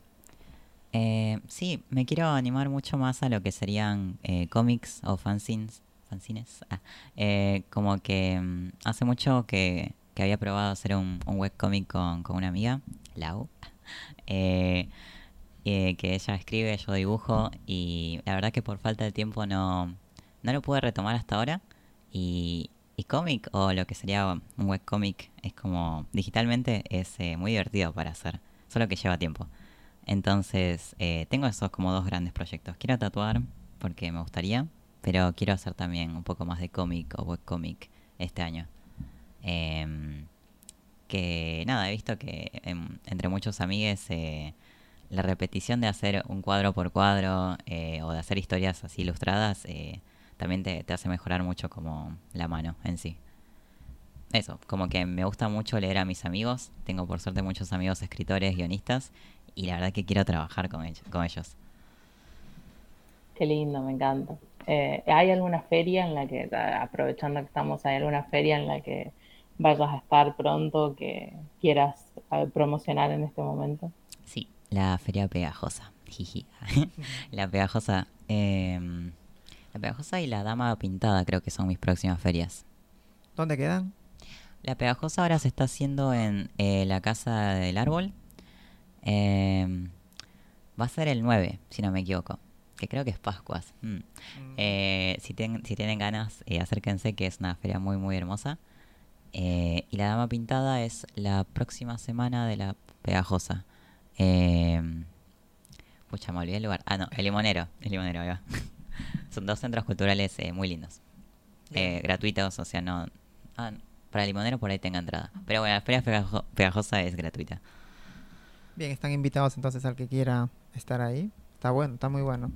S3: Eh, sí, me quiero animar mucho más a lo que serían eh, cómics o fanzines. fanzines ah, eh, como que mm, hace mucho que, que había probado hacer un, un webcomic con, con una amiga, Lau, (laughs) eh, eh, que ella escribe, yo dibujo y la verdad que por falta de tiempo no, no lo pude retomar hasta ahora. Y, y cómic o lo que sería un webcomic es como digitalmente es eh, muy divertido para hacer, solo que lleva tiempo. Entonces, eh, tengo esos como dos grandes proyectos. Quiero tatuar porque me gustaría, pero quiero hacer también un poco más de cómic o webcomic este año. Em, que nada, he visto que em, entre muchos amigues eh, la repetición de hacer un cuadro por cuadro eh, o de hacer historias así ilustradas eh, también te, te hace mejorar mucho como la mano en sí. Eso, como que me gusta mucho leer a mis amigos. Tengo por suerte muchos amigos escritores, guionistas y la verdad que quiero trabajar con ellos. Con ellos.
S6: Qué lindo, me encanta. Eh, ¿hay alguna feria en la que, aprovechando que estamos, hay alguna feria en la que vayas a estar pronto que quieras eh, promocionar en este momento.
S3: Sí, la feria pegajosa. (laughs) La pegajosa. em, la pegajosa y la dama pintada creo que son mis próximas ferias.
S4: ¿Dónde quedan?
S3: La pegajosa ahora se está haciendo en eh, la casa del árbol. Em, va a ser el 9, si no me equivoco. Que creo que es Pascuas. Mm. Eh, si, ten- si tienen ganas, eh, acérquense, que es una feria muy, muy hermosa. Eh, y la dama pintada es la próxima semana de la pegajosa. Em, pucha, me olvidé el lugar. Ah, no, el limonero. El limonero, ahí va. (laughs) Son dos centros culturales eh, muy lindos. Eh, gratuitos, o sea, no. Ah, para limonero por ahí tenga entrada. Pero bueno, la feria pegajo- pegajosa es gratuita.
S4: Bien, están invitados entonces al que quiera estar ahí. Está bueno, está muy bueno.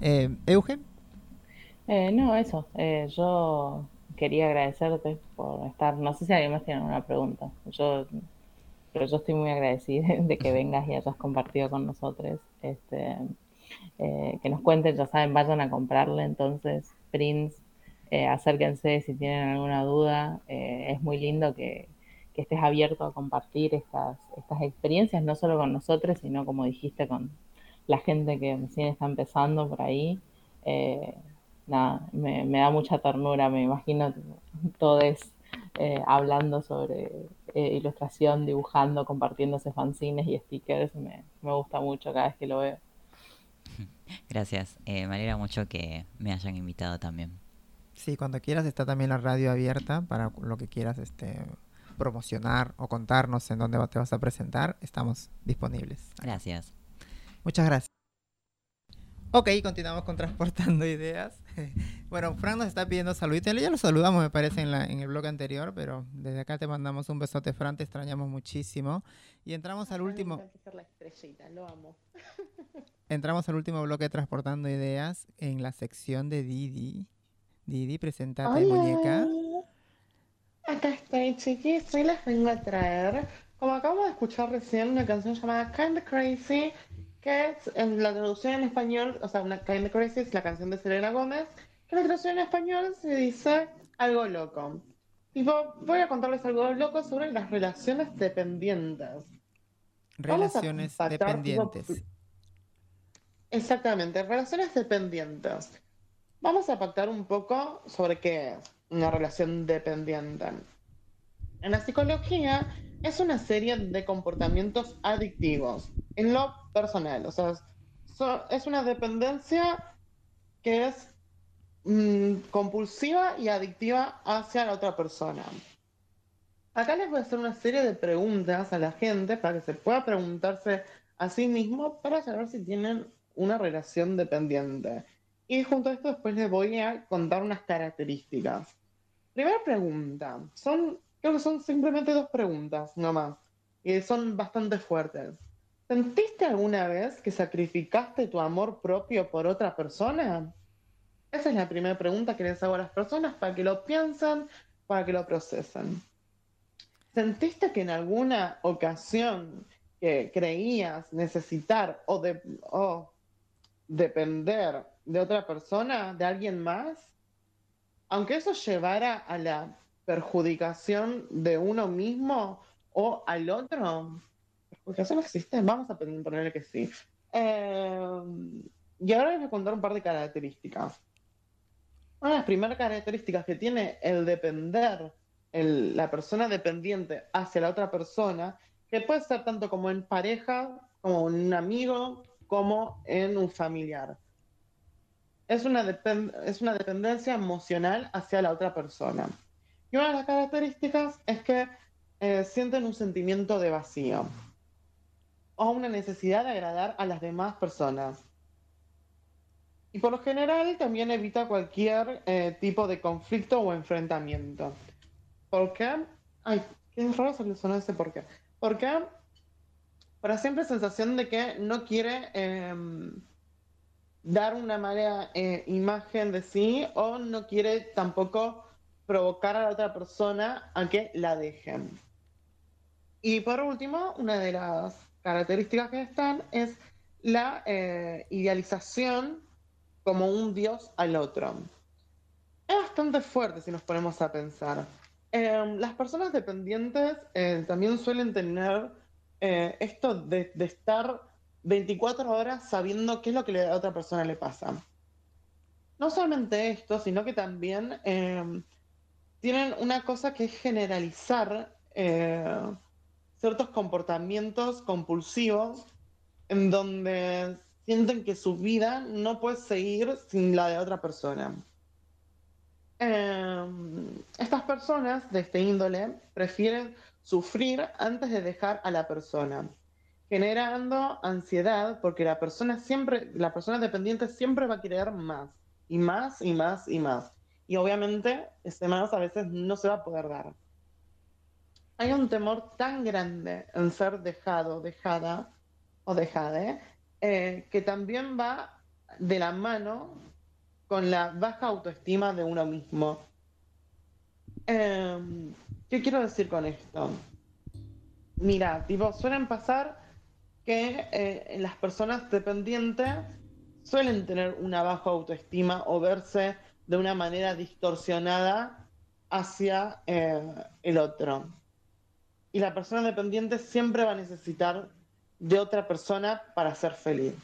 S4: Eh, Eugen,
S6: Eh, no, eso. eh, yo quería agradecerte por estar. No sé si alguien más tiene alguna pregunta. Yo, pero yo estoy muy agradecida (laughs) de que (laughs) vengas y hayas compartido con nosotros. Este, eh, que nos cuenten, ya saben, vayan a comprarle entonces prints. eh, acérquense si tienen alguna duda. eh, es muy lindo que, que estés abierto a compartir estas, estas experiencias, no solo con nosotros, sino como dijiste, con la gente que recién está empezando por ahí. Eh, nada, me, me da mucha ternura, me imagino todos hablando sobre ilustración, dibujando, compartiéndose fanzines y stickers, me, me gusta mucho cada vez que lo veo. (laughs)
S3: Gracias. Eh, me alegra mucho que me hayan invitado también.
S4: sí, cuando quieras está también la radio abierta para lo que quieras este, promocionar o contarnos en dónde te vas a presentar. Estamos disponibles.
S3: Gracias.
S4: Muchas gracias. Ok, continuamos con Transportando (laughs) Ideas. (laughs) Bueno, Frank nos está pidiendo saluditos. Ya lo saludamos, me parece, en, la, en el blog anterior, pero desde acá te mandamos un besote, Fran. Te extrañamos muchísimo. Y entramos al último,
S5: la estrellita, lo amo.
S4: Entramos al último bloque Transportando Ideas en la sección de Didi. Didi, presentate, muñeca.
S5: Acá estoy, chiquis. Hoy les vengo a traer, como acabamos de escuchar recién, una canción llamada Kinda Crazy, que es en la traducción en español, o sea, una Kinda Crazy es la canción de Selena Gómez, que en la traducción en español se dice algo loco. Tipo, voy a contarles algo loco sobre las relaciones dependientes.
S4: Relaciones
S5: tipo,
S4: dependientes.
S5: Exactamente, relaciones dependientes. Vamos a pactar un poco sobre qué es una relación dependiente. En la psicología es una serie de comportamientos adictivos en lo personal, o sea, es una dependencia que es mm, compulsiva y adictiva hacia la otra persona. Acá les voy a hacer una serie de preguntas a la gente para que se pueda preguntarse a sí mismo para saber si tienen una relación dependiente. Y junto a esto después les voy a contar unas características. Primera pregunta. Son, creo que son simplemente dos preguntas, no más. Y son bastante fuertes. ¿Sentiste alguna vez que sacrificaste tu amor propio por otra persona? Esa es la primera pregunta que les hago a las personas para que lo piensen, para que lo procesen. ¿Sentiste que en alguna ocasión creías necesitar o, de- o depender de otra persona, de alguien más? Aunque eso llevara a la perjudicación de uno mismo o al otro. ¿Perjudicación existe? Vamos a ponerle que sí. Eh, y ahora les voy a contar un par de características. Una de las primeras características que tiene el depender, el- la persona dependiente hacia la otra persona, que puede ser tanto como en pareja, como un amigo, como en un familiar. Es una, es una dependencia emocional hacia la otra persona. Y una de las características es que eh, sienten un sentimiento de vacío o una necesidad de agradar a las demás personas. Y por lo general también evita cualquier eh, tipo de conflicto o enfrentamiento. ¿Por qué? Ay, qué raro se le sonó ese por qué. Porque para siempre sensación de que no quiere em, dar una mala eh, imagen de sí o no quiere tampoco provocar a la otra persona a que la dejen. Y por último, una de las características que están es la eh, idealización como un dios al otro. Es bastante fuerte si nos ponemos a pensar. Eh, las personas dependientes eh, también suelen tener eh, esto de, de estar 24 horas sabiendo qué es lo que a otra persona le pasa. No solamente esto, sino que también eh, tienen una cosa que es generalizar eh, ciertos comportamientos compulsivos en donde sienten que su vida no puede seguir sin la de otra persona. Eh, estas personas de este índole prefieren sufrir antes de dejar a la persona, generando ansiedad porque la persona siempre, la persona dependiente siempre va a querer más y más y más y más. Y obviamente ese más a veces no se va a poder dar. Hay un temor tan grande en ser dejado, dejada o dejade, eh, que también va de la mano con la baja autoestima de uno mismo. Em, ¿Qué quiero decir con esto? Mira, tipo, suelen pasar que eh, las personas dependientes suelen tener una baja autoestima o verse de una manera distorsionada hacia eh, el otro. Y la persona dependiente siempre va a necesitar de otra persona para ser feliz.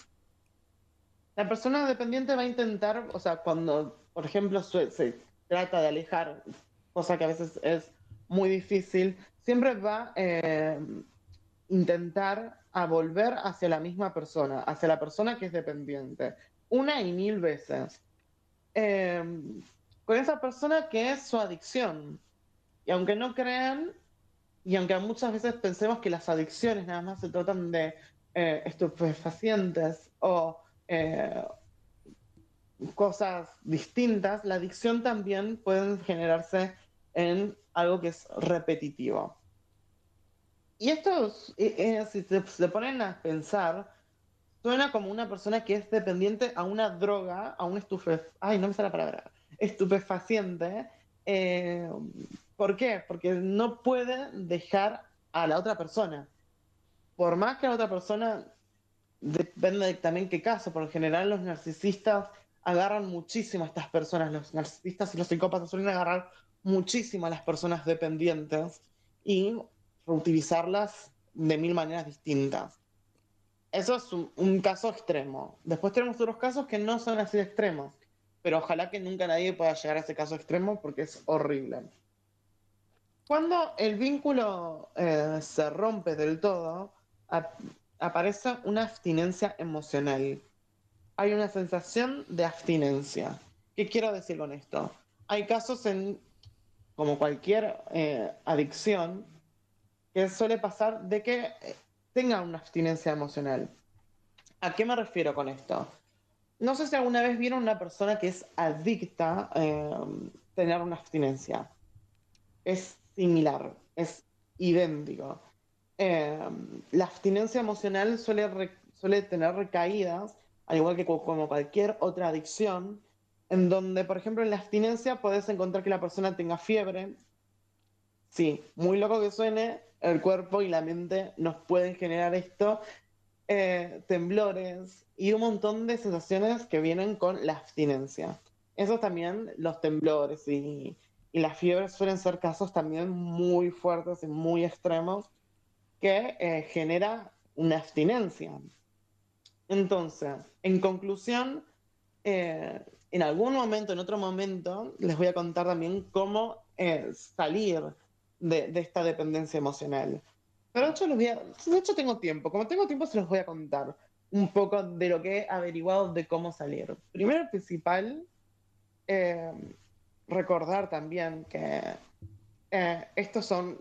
S5: La persona dependiente va a intentar, o sea, cuando, por ejemplo, se trata de alejar, cosa que a veces es muy difícil, siempre va a intentar a volver hacia la misma persona, hacia la persona que es dependiente, una y mil veces. Eh, con esa persona que es su adicción. Y aunque no crean, y aunque muchas veces pensemos que las adicciones nada más se tratan de eh, estupefacientes o eh, cosas distintas, la adicción también puede generarse en algo que es repetitivo. Y esto, es- eh, eh, si se, ponen a pensar, suena como una persona que es dependiente a una droga, a un estupef... Ay, no me sale la palabra. Estupefaciente. eh, ¿Por qué? Porque no puede dejar a la otra persona. Por más que la otra persona depende de también qué caso. Por lo general, los narcisistas agarran muchísimo a estas personas. Los narcisistas y los psicópatas suelen agarrar muchísimo a las personas dependientes y reutilizarlas de mil maneras distintas. Eso es un, caso extremo. Después tenemos otros casos que no son así extremos, pero ojalá que nunca nadie pueda llegar a ese caso extremo porque es horrible. Cuando el vínculo eh, se rompe del todo, ap- aparece una abstinencia emocional. Hay una sensación de abstinencia. ¿Qué quiero decir con esto? Hay casos en, como cualquier eh, adicción, que suele pasar de que eh, tenga una abstinencia emocional. ¿A qué me refiero con esto? No sé si alguna vez vieron una persona que es adicta eh, tener una abstinencia. Es similar, es idéntico. Eh, la abstinencia emocional suele, suele tener recaídas, al igual que como cualquier otra adicción, en donde, por ejemplo, en la abstinencia podés encontrar que la persona tenga fiebre. Sí, muy loco que suene, el cuerpo y la mente nos pueden generar esto, eh, temblores y un montón de sensaciones que vienen con la abstinencia. Eso también, los temblores y, y las fiebres suelen ser casos también muy fuertes y muy extremos que eh, genera una abstinencia. Entonces, en conclusión, eh, en algún momento, en otro momento, les voy a contar también cómo eh, salir de, de esta dependencia emocional. Pero de hecho, les voy a- de hecho tengo tiempo. Como tengo tiempo, se los voy a contar un poco de lo que he averiguado de cómo salir. Primero principal, eh, recordar también que eh, estos son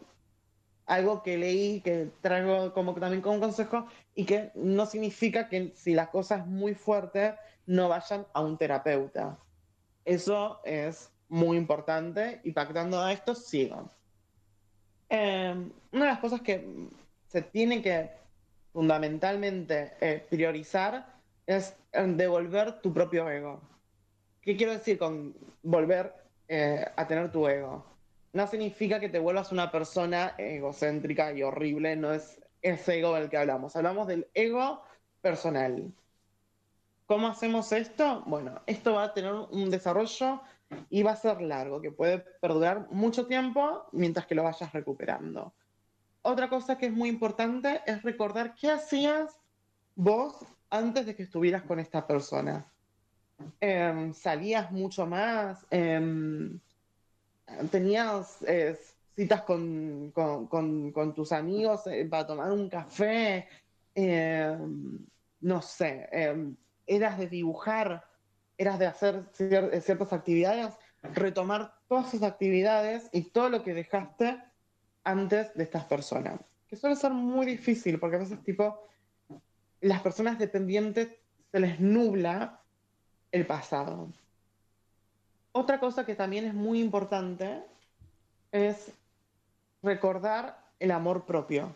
S5: algo que leí, que traigo como también como consejo, y que no significa que si la cosa es muy fuerte, no vayan a un terapeuta. Eso es muy importante y pactando a esto, sigan. Eh, una de las cosas que se tiene que fundamentalmente eh, priorizar es eh, devolver tu propio ego. ¿Qué quiero decir con volver eh, a tener tu ego? No significa que te vuelvas una persona egocéntrica y horrible, no es ese ego del que hablamos. Hablamos del ego personal. ¿Cómo hacemos esto? Bueno, esto va a tener un desarrollo y va a ser largo, que puede perdurar mucho tiempo mientras que lo vayas recuperando. Otra cosa que es muy importante es recordar qué hacías vos antes de que estuvieras con esta persona. Em, salías mucho más, Em, tenías eh, citas con, con- tus amigos eh, para tomar un café, Em, no sé, eras de dibujar, eras de hacer eh, ciertas actividades, retomar todas esas actividades y todo lo que dejaste antes de estas personas. Que suele ser muy difícil porque a veces tipo las personas dependientes se les nubla el pasado. Otra cosa que también es muy importante es recordar el amor propio.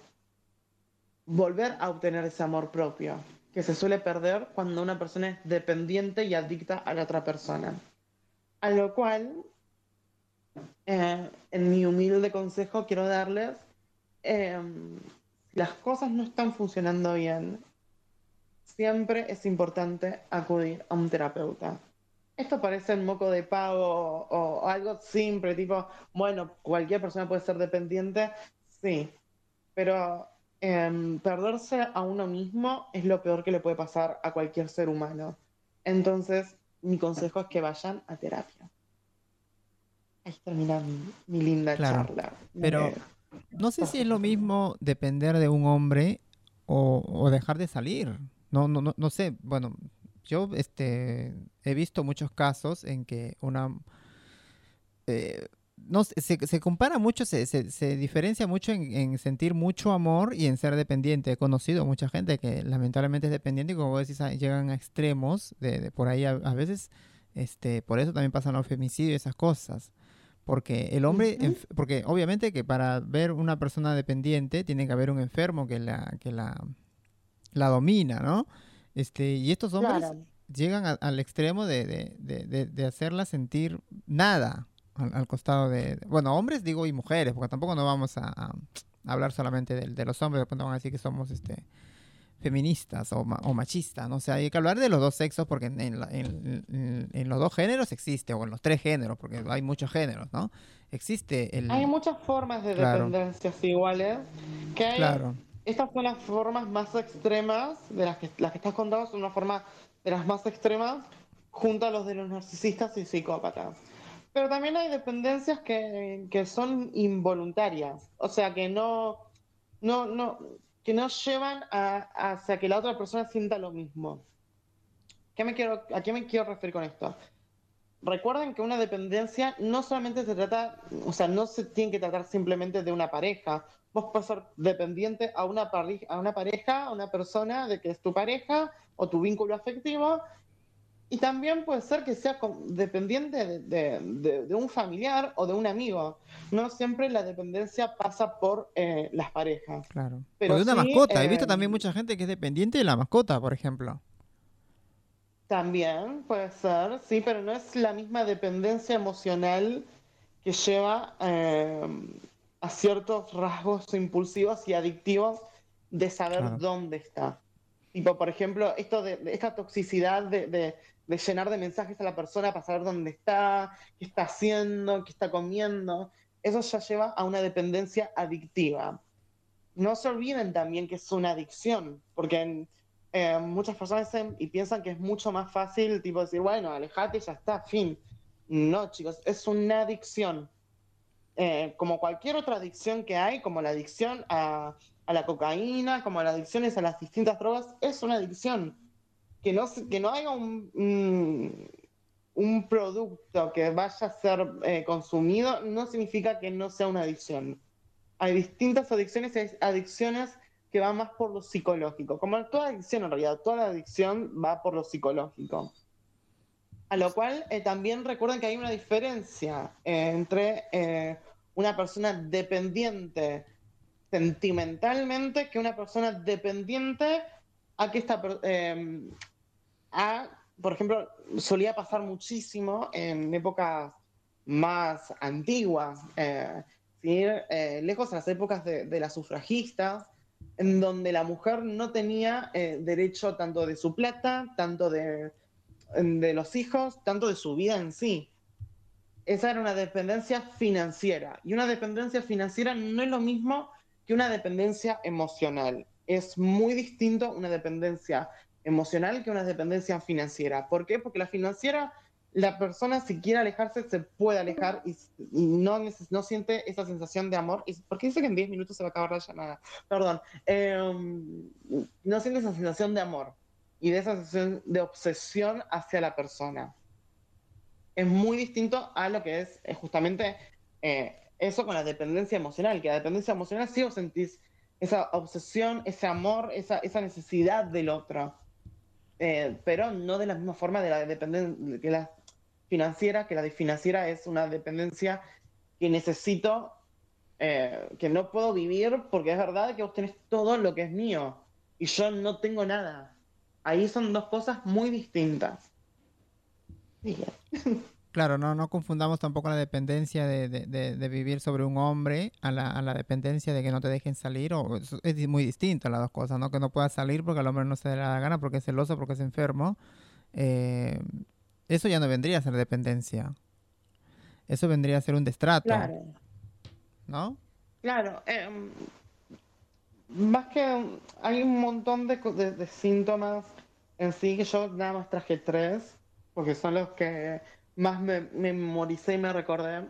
S5: Volver a obtener ese amor propio, que se suele perder cuando una persona es dependiente y adicta a la otra persona. A lo cual, eh, en mi humilde consejo, quiero darles, eh, las cosas no están funcionando bien, siempre es importante acudir a un terapeuta. Esto parece un moco de pago o, o algo simple, tipo, bueno, cualquier persona puede ser dependiente, sí, pero em, perderse a uno mismo es lo peor que le puede pasar a cualquier ser humano. Entonces, mi consejo es que vayan a terapia. Ahí termina mi, mi linda
S4: Claro,
S5: charla.
S4: pero-
S5: Eh,
S4: No sé si es lo mismo depender de un hombre o, o dejar de salir. No, no, no, no sé. Bueno, yo este, he visto muchos casos en que una... eh, no se, se compara mucho, se, se, se diferencia mucho en, en sentir mucho amor y en ser dependiente. He conocido mucha gente que lamentablemente es dependiente y como vos decís, a- llegan a extremos de, de por ahí a, a veces, este, por eso también pasan los femicidios y esas cosas. Porque el hombre, porque obviamente que para ver una persona dependiente tiene que haber un enfermo que la, que la, la domina, ¿no? Este, y estos hombres
S5: Claro.
S4: llegan a- al extremo de, de- de hacerla sentir nada al, al costado de, bueno, hombres digo y mujeres, porque tampoco no vamos a, a hablar solamente de, de los hombres, después nos van a decir que somos este feministas o, ma- o machistas, ¿no? O sea, hay que hablar de los dos sexos porque en, en la- en- en- en los dos géneros existe, o en los tres géneros, porque hay muchos géneros, ¿no? Existe el...
S5: Hay muchas formas de
S4: Claro.
S5: dependencias iguales. Que hay,
S4: Claro,
S5: Estas son las formas más extremas, de las que, las que estás contando son una forma de las más extremas, junto a los de los narcisistas y psicópatas. Pero también hay dependencias que, que son involuntarias, o sea, que no, no, no, que no llevan a, hacia que la otra persona sienta lo mismo. ¿Qué me quiero, ¿A qué me quiero referir con esto? Recuerden que una dependencia no solamente se trata, o sea, no se tiene que tratar simplemente de una pareja. Vos puedes ser dependiente a una, a una pareja, a una persona de que es tu pareja o tu vínculo afectivo. Y también puede ser que sea dependiente de, de- de- de un familiar o de un amigo. No siempre la dependencia pasa por eh, las parejas.
S4: claro.
S5: Pero
S4: o de una
S5: sí,
S4: mascota. He visto
S5: eh,
S4: también mucha gente que es dependiente de la mascota, por ejemplo.
S5: También puede ser, sí, pero no es la misma dependencia emocional que lleva eh, a ciertos rasgos impulsivos y adictivos de saber
S4: Claro.
S5: dónde está. Tipo, por ejemplo, esto de, de esta toxicidad de, de- de llenar de mensajes a la persona para saber dónde está, qué está haciendo, qué está comiendo, eso ya lleva a una dependencia adictiva. No se olviden también que es una adicción, porque eh, muchas personas y piensan que es mucho más fácil, tipo decir, bueno, alejate y ya está, fin. No, chicos, es una adicción. Eh, como cualquier otra adicción que hay, como la adicción a la cocaína, como las adicciones a las distintas drogas, es una adicción. Que no, que no haya un, un, un producto que vaya a ser eh, consumido no significa que no sea una adicción. Hay distintas adicciones hay adicciones que van más por lo psicológico. Como toda adicción en realidad, toda la adicción va por lo psicológico. A lo cual eh, también recuerden que hay una diferencia eh, entre eh, una persona dependiente sentimentalmente que una persona dependiente a que esta eh, por ejemplo, solía pasar muchísimo en épocas más antiguas, eh, eh, lejos a las épocas de, de las sufragistas, en donde la mujer no tenía eh, derecho tanto de su plata, tanto de, de los hijos, tanto de su vida en sí. esa era una dependencia financiera. Y una dependencia financiera no es lo mismo que una dependencia emocional. Es muy distinto una dependencia emocional que una dependencia financiera. ¿Por qué? Porque la financiera, la persona si quiere alejarse se puede alejar y, y no, no siente esa sensación de amor. ¿Por qué dice que en 10 minutos se va a acabar la llamada? Perdón. Em, no siente esa sensación de amor y de esa sensación de obsesión hacia la persona. Es muy distinto a lo que es eh, justamente eh, eso con la dependencia emocional, que la dependencia emocional sí vos sentís esa obsesión, ese amor, esa, esa necesidad del otro, Eh, pero no de la misma forma de la dependencia que la financiera, que la financiera es una dependencia que necesito, eh, que no puedo vivir porque es verdad que vos tenés todo lo que es mío y yo no tengo nada. Ahí son dos cosas muy distintas. Bien. (laughs)
S4: Claro, no, no confundamos tampoco la dependencia de, de- de- de vivir sobre un hombre a la, a la dependencia de que no te dejen salir. O, es, muy distinto las dos cosas, ¿no? Que no puedas salir porque al hombre no se le da la gana, porque es celoso, porque es enfermo. Eh, eso ya no vendría a ser dependencia. Eso vendría a ser un destrato,
S5: Claro.
S4: ¿no?
S5: Claro, em, más que hay un montón de, co- de- de síntomas en sí que yo nada más traje tres, porque son los que más me, me memoricé y me recordé.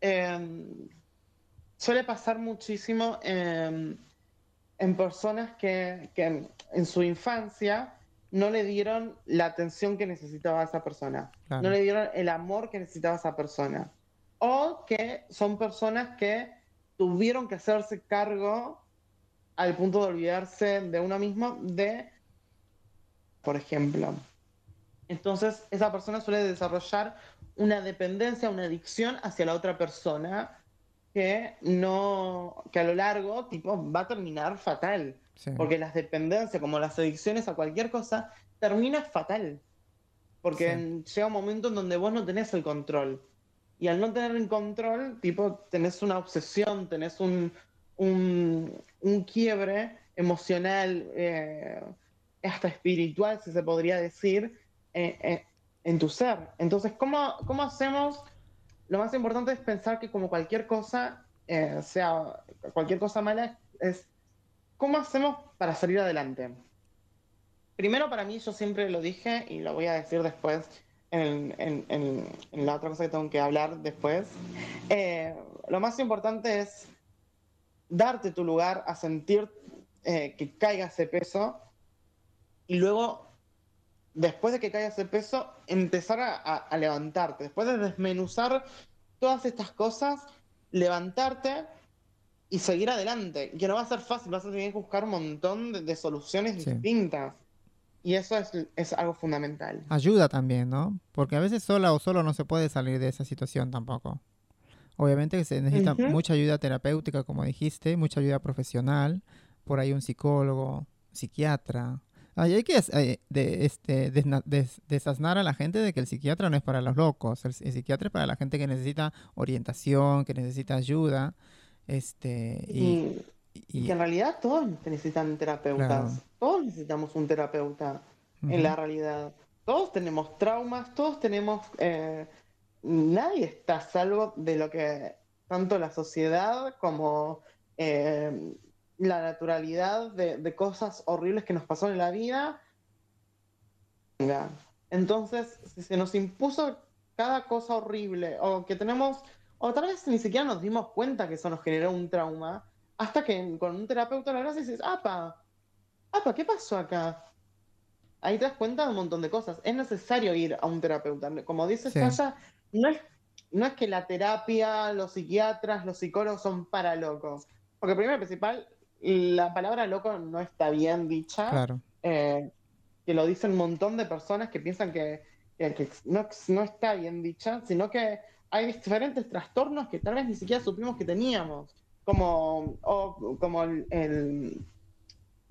S5: Em, suele pasar muchísimo en, en personas que, que en su infancia no le dieron la atención que necesitaba esa persona,
S4: Claro.
S5: no le dieron el amor que necesitaba esa persona, o que son personas que tuvieron que hacerse cargo al punto de olvidarse de uno mismo de, por ejemplo. Entonces, esa persona suele desarrollar una dependencia, una adicción hacia la otra persona que no, que a lo largo, tipo, va a terminar fatal.
S4: Sí.
S5: Porque las dependencias, como las adicciones a cualquier cosa, termina fatal. Porque
S4: Sí.
S5: llega un momento en donde vos no tenés el control. Y al no tener el control, tipo, tenés una obsesión, tenés un, un, un quiebre emocional, eh, hasta espiritual, si se podría decir, eh, eh, en tu ser. Entonces, ¿cómo, ¿cómo hacemos? Lo más importante es pensar que como cualquier cosa, eh, sea cualquier cosa mala, es ¿cómo hacemos para salir adelante? Primero para mí, yo siempre lo dije y lo voy a decir después en, en- la otra cosa que tengo que hablar después. Lo más importante es darte tu lugar a sentir que caiga ese peso y luego, después de que caiga ese peso, empezar a, a- a levantarte. Después de desmenuzar todas estas cosas, levantarte y seguir adelante. Que no va a ser fácil, vas a tener que buscar un montón de, de soluciones
S4: Sí.
S5: distintas. Y eso es, es algo fundamental.
S4: Ayuda también, ¿no? Porque a veces sola o solo no se puede salir de esa situación tampoco. Obviamente se necesita mucha ayuda terapéutica, como dijiste, mucha ayuda profesional, por ahí un psicólogo, psiquiatra. Ay, hay que eh, de, este, desna- des- desasnar a la gente de que el psiquiatra no es para los locos, el, el psiquiatra es para la gente que necesita orientación, que necesita ayuda, este, y,
S5: Y,
S4: y-
S5: y que en realidad todos necesitan terapeutas.
S4: Claro.
S5: Todos necesitamos un terapeuta en la realidad. Todos tenemos traumas, todos tenemos... eh, nadie está a salvo de lo que tanto la sociedad como eh, la naturalidad de, de cosas horribles que nos pasó en la vida. Entonces, si se nos impuso cada cosa horrible o que tenemos, o tal vez ni siquiera nos dimos cuenta que eso nos generó un trauma, hasta que con un terapeuta la verdad dices, apa, apa, ¿qué pasó acá? Ahí te das cuenta de un montón de cosas. Es necesario ir a un terapeuta. Como dice
S4: Sí.
S5: No es, no es que la terapia, los psiquiatras, los psicólogos son para locos. Porque primero y principal, la palabra loco no está bien dicha
S4: claro,
S5: eh, que lo dicen un montón de personas que piensan que, que- que no, no está bien dicha, sino que hay diferentes trastornos que tal vez ni siquiera supimos que teníamos, como, o, como el, el-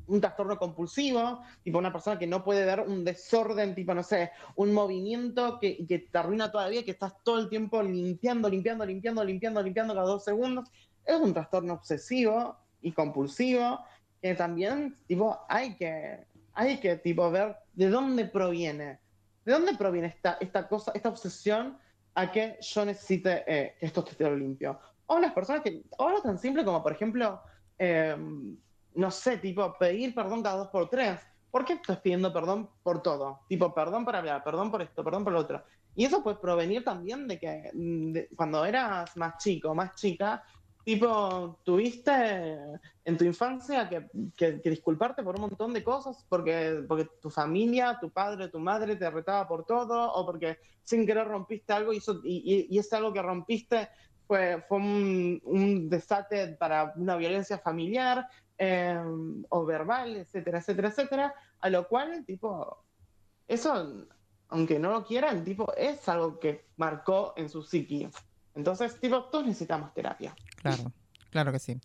S5: un trastorno compulsivo, tipo una persona que no puede ver un desorden, tipo, no sé, un movimiento que, que te arruina todavía, que estás todo el tiempo limpiando, limpiando, limpiando, limpiando, limpiando cada dos segundos. Es un trastorno obsesivo y compulsivo que también, tipo, hay que, hay que, tipo, ver de dónde proviene. ¿De dónde proviene esta, esta cosa, esta obsesión a que yo necesite eh, que esto esté limpio. O las personas que, o tan simple como, por ejemplo, eh, no sé, tipo, pedir perdón cada dos por tres. ¿Por qué estás pidiendo perdón por todo? Tipo, perdón por hablar, perdón por esto, perdón por lo otro. Y eso puede provenir también de que de- cuando eras más chico, más chica, tipo, tuviste en tu infancia que, disculparte por un montón de cosas porque, porque tu familia, tu padre, tu madre te retaba por todo o porque sin querer rompiste algo y, eso, y, y- y ese algo que rompiste fue, fue un, un desate para una violencia familiar eh, o verbal, etcétera, etcétera, etcétera, a lo cual, tipo, eso, aunque no lo quieran, tipo, es algo que marcó en su psiqui. Entonces, tipo, todos necesitamos terapia.
S4: Claro, claro que sí.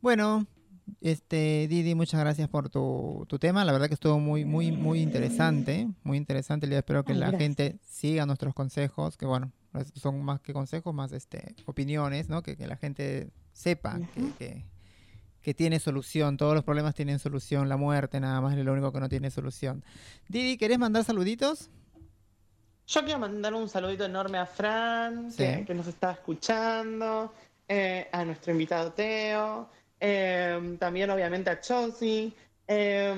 S4: Bueno, este Didi, muchas gracias por tu, tu tema. La verdad que estuvo muy, muy, muy interesante. Muy interesante. Le espero que
S5: Ay,
S4: la
S5: gracias.
S4: gente siga nuestros consejos, que bueno, pues, son más que consejos, más este opiniones, ¿no? Que, que la gente sepa que, que, que tiene solución. Todos los problemas tienen solución. La muerte nada más es lo único que no tiene solución. Didi, ¿querés mandar saluditos?
S5: Yo quiero mandar un saludito enorme a Fran, que,
S4: Sí.
S5: que nos está escuchando, eh, a nuestro invitado Teo, eh, también obviamente a Chelsea, eh,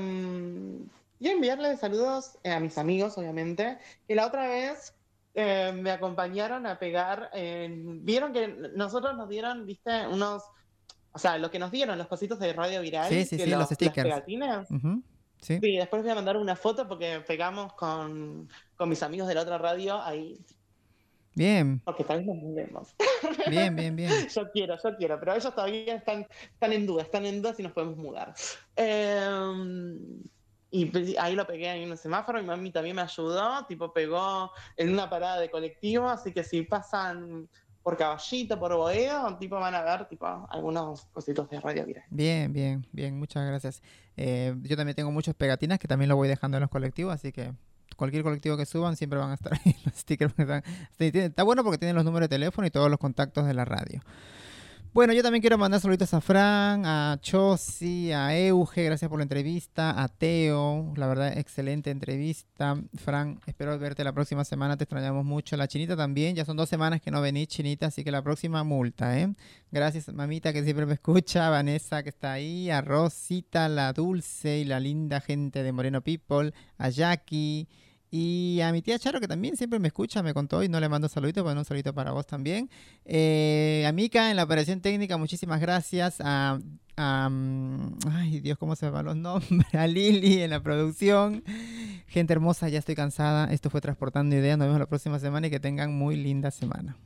S5: y enviarle saludos eh, a mis amigos, obviamente, que la otra vez eh, me acompañaron a pegar, vieron que nosotros nos dieron, viste, unos, o sea, lo que nos dieron, los cositos de radio viral,
S4: Sí, sí,
S5: que
S4: sí, los
S5: las
S4: stickers.
S5: pegatinas.
S4: Ujú, Sí.
S5: Sí, después voy a mandar una foto porque pegamos con, con mis amigos de la otra radio ahí,
S4: Bien,
S5: porque tal vez nos mudemos.
S4: bien, bien, bien. (laughs)
S5: yo quiero, yo quiero, pero ellos todavía están, están en duda, están en duda si nos podemos mudar. Eh, y ahí lo pegué ahí en un semáforo, mi mami también me ayudó, tipo pegó en una parada de colectivo, así que si pasan por Caballito, por Boedo, tipo van a ver tipo algunos cositos de radio.
S4: Bien, bien, bien, muchas gracias. Eh, yo también tengo muchos pegatinas que también lo voy dejando en los colectivos, así que cualquier colectivo que suban siempre van a estar (laughs) ahí los stickers. están- está bueno porque tienen los números de teléfono y todos los contactos de la radio. Bueno, yo también quiero mandar saluditos a Fran, a Chosi, a Euge, gracias por la entrevista, a Teo, la verdad, excelente entrevista. Fran, espero verte la próxima semana, te extrañamos mucho. La Chinita también, ya son dos semanas que no venís, Chinita, así que la próxima multa, ¿eh? Gracias, mamita, que siempre me escucha, a (laughs) Vanessa, que está ahí, a Rosita, la dulce y la linda gente de Moreno People, a Jackie. Y a mi tía Charo, que también siempre me escucha, me contó y no le mando saluditos, bueno, un saludito para vos también. Eh, a Mika en la operación técnica, muchísimas gracias. A, ay, Dios, ¿cómo se van los (laughs) nombres? A Lili en la producción. Gente hermosa, ya estoy cansada. Esto fue Transportando Ideas. Nos vemos la próxima semana y que tengan muy linda semana.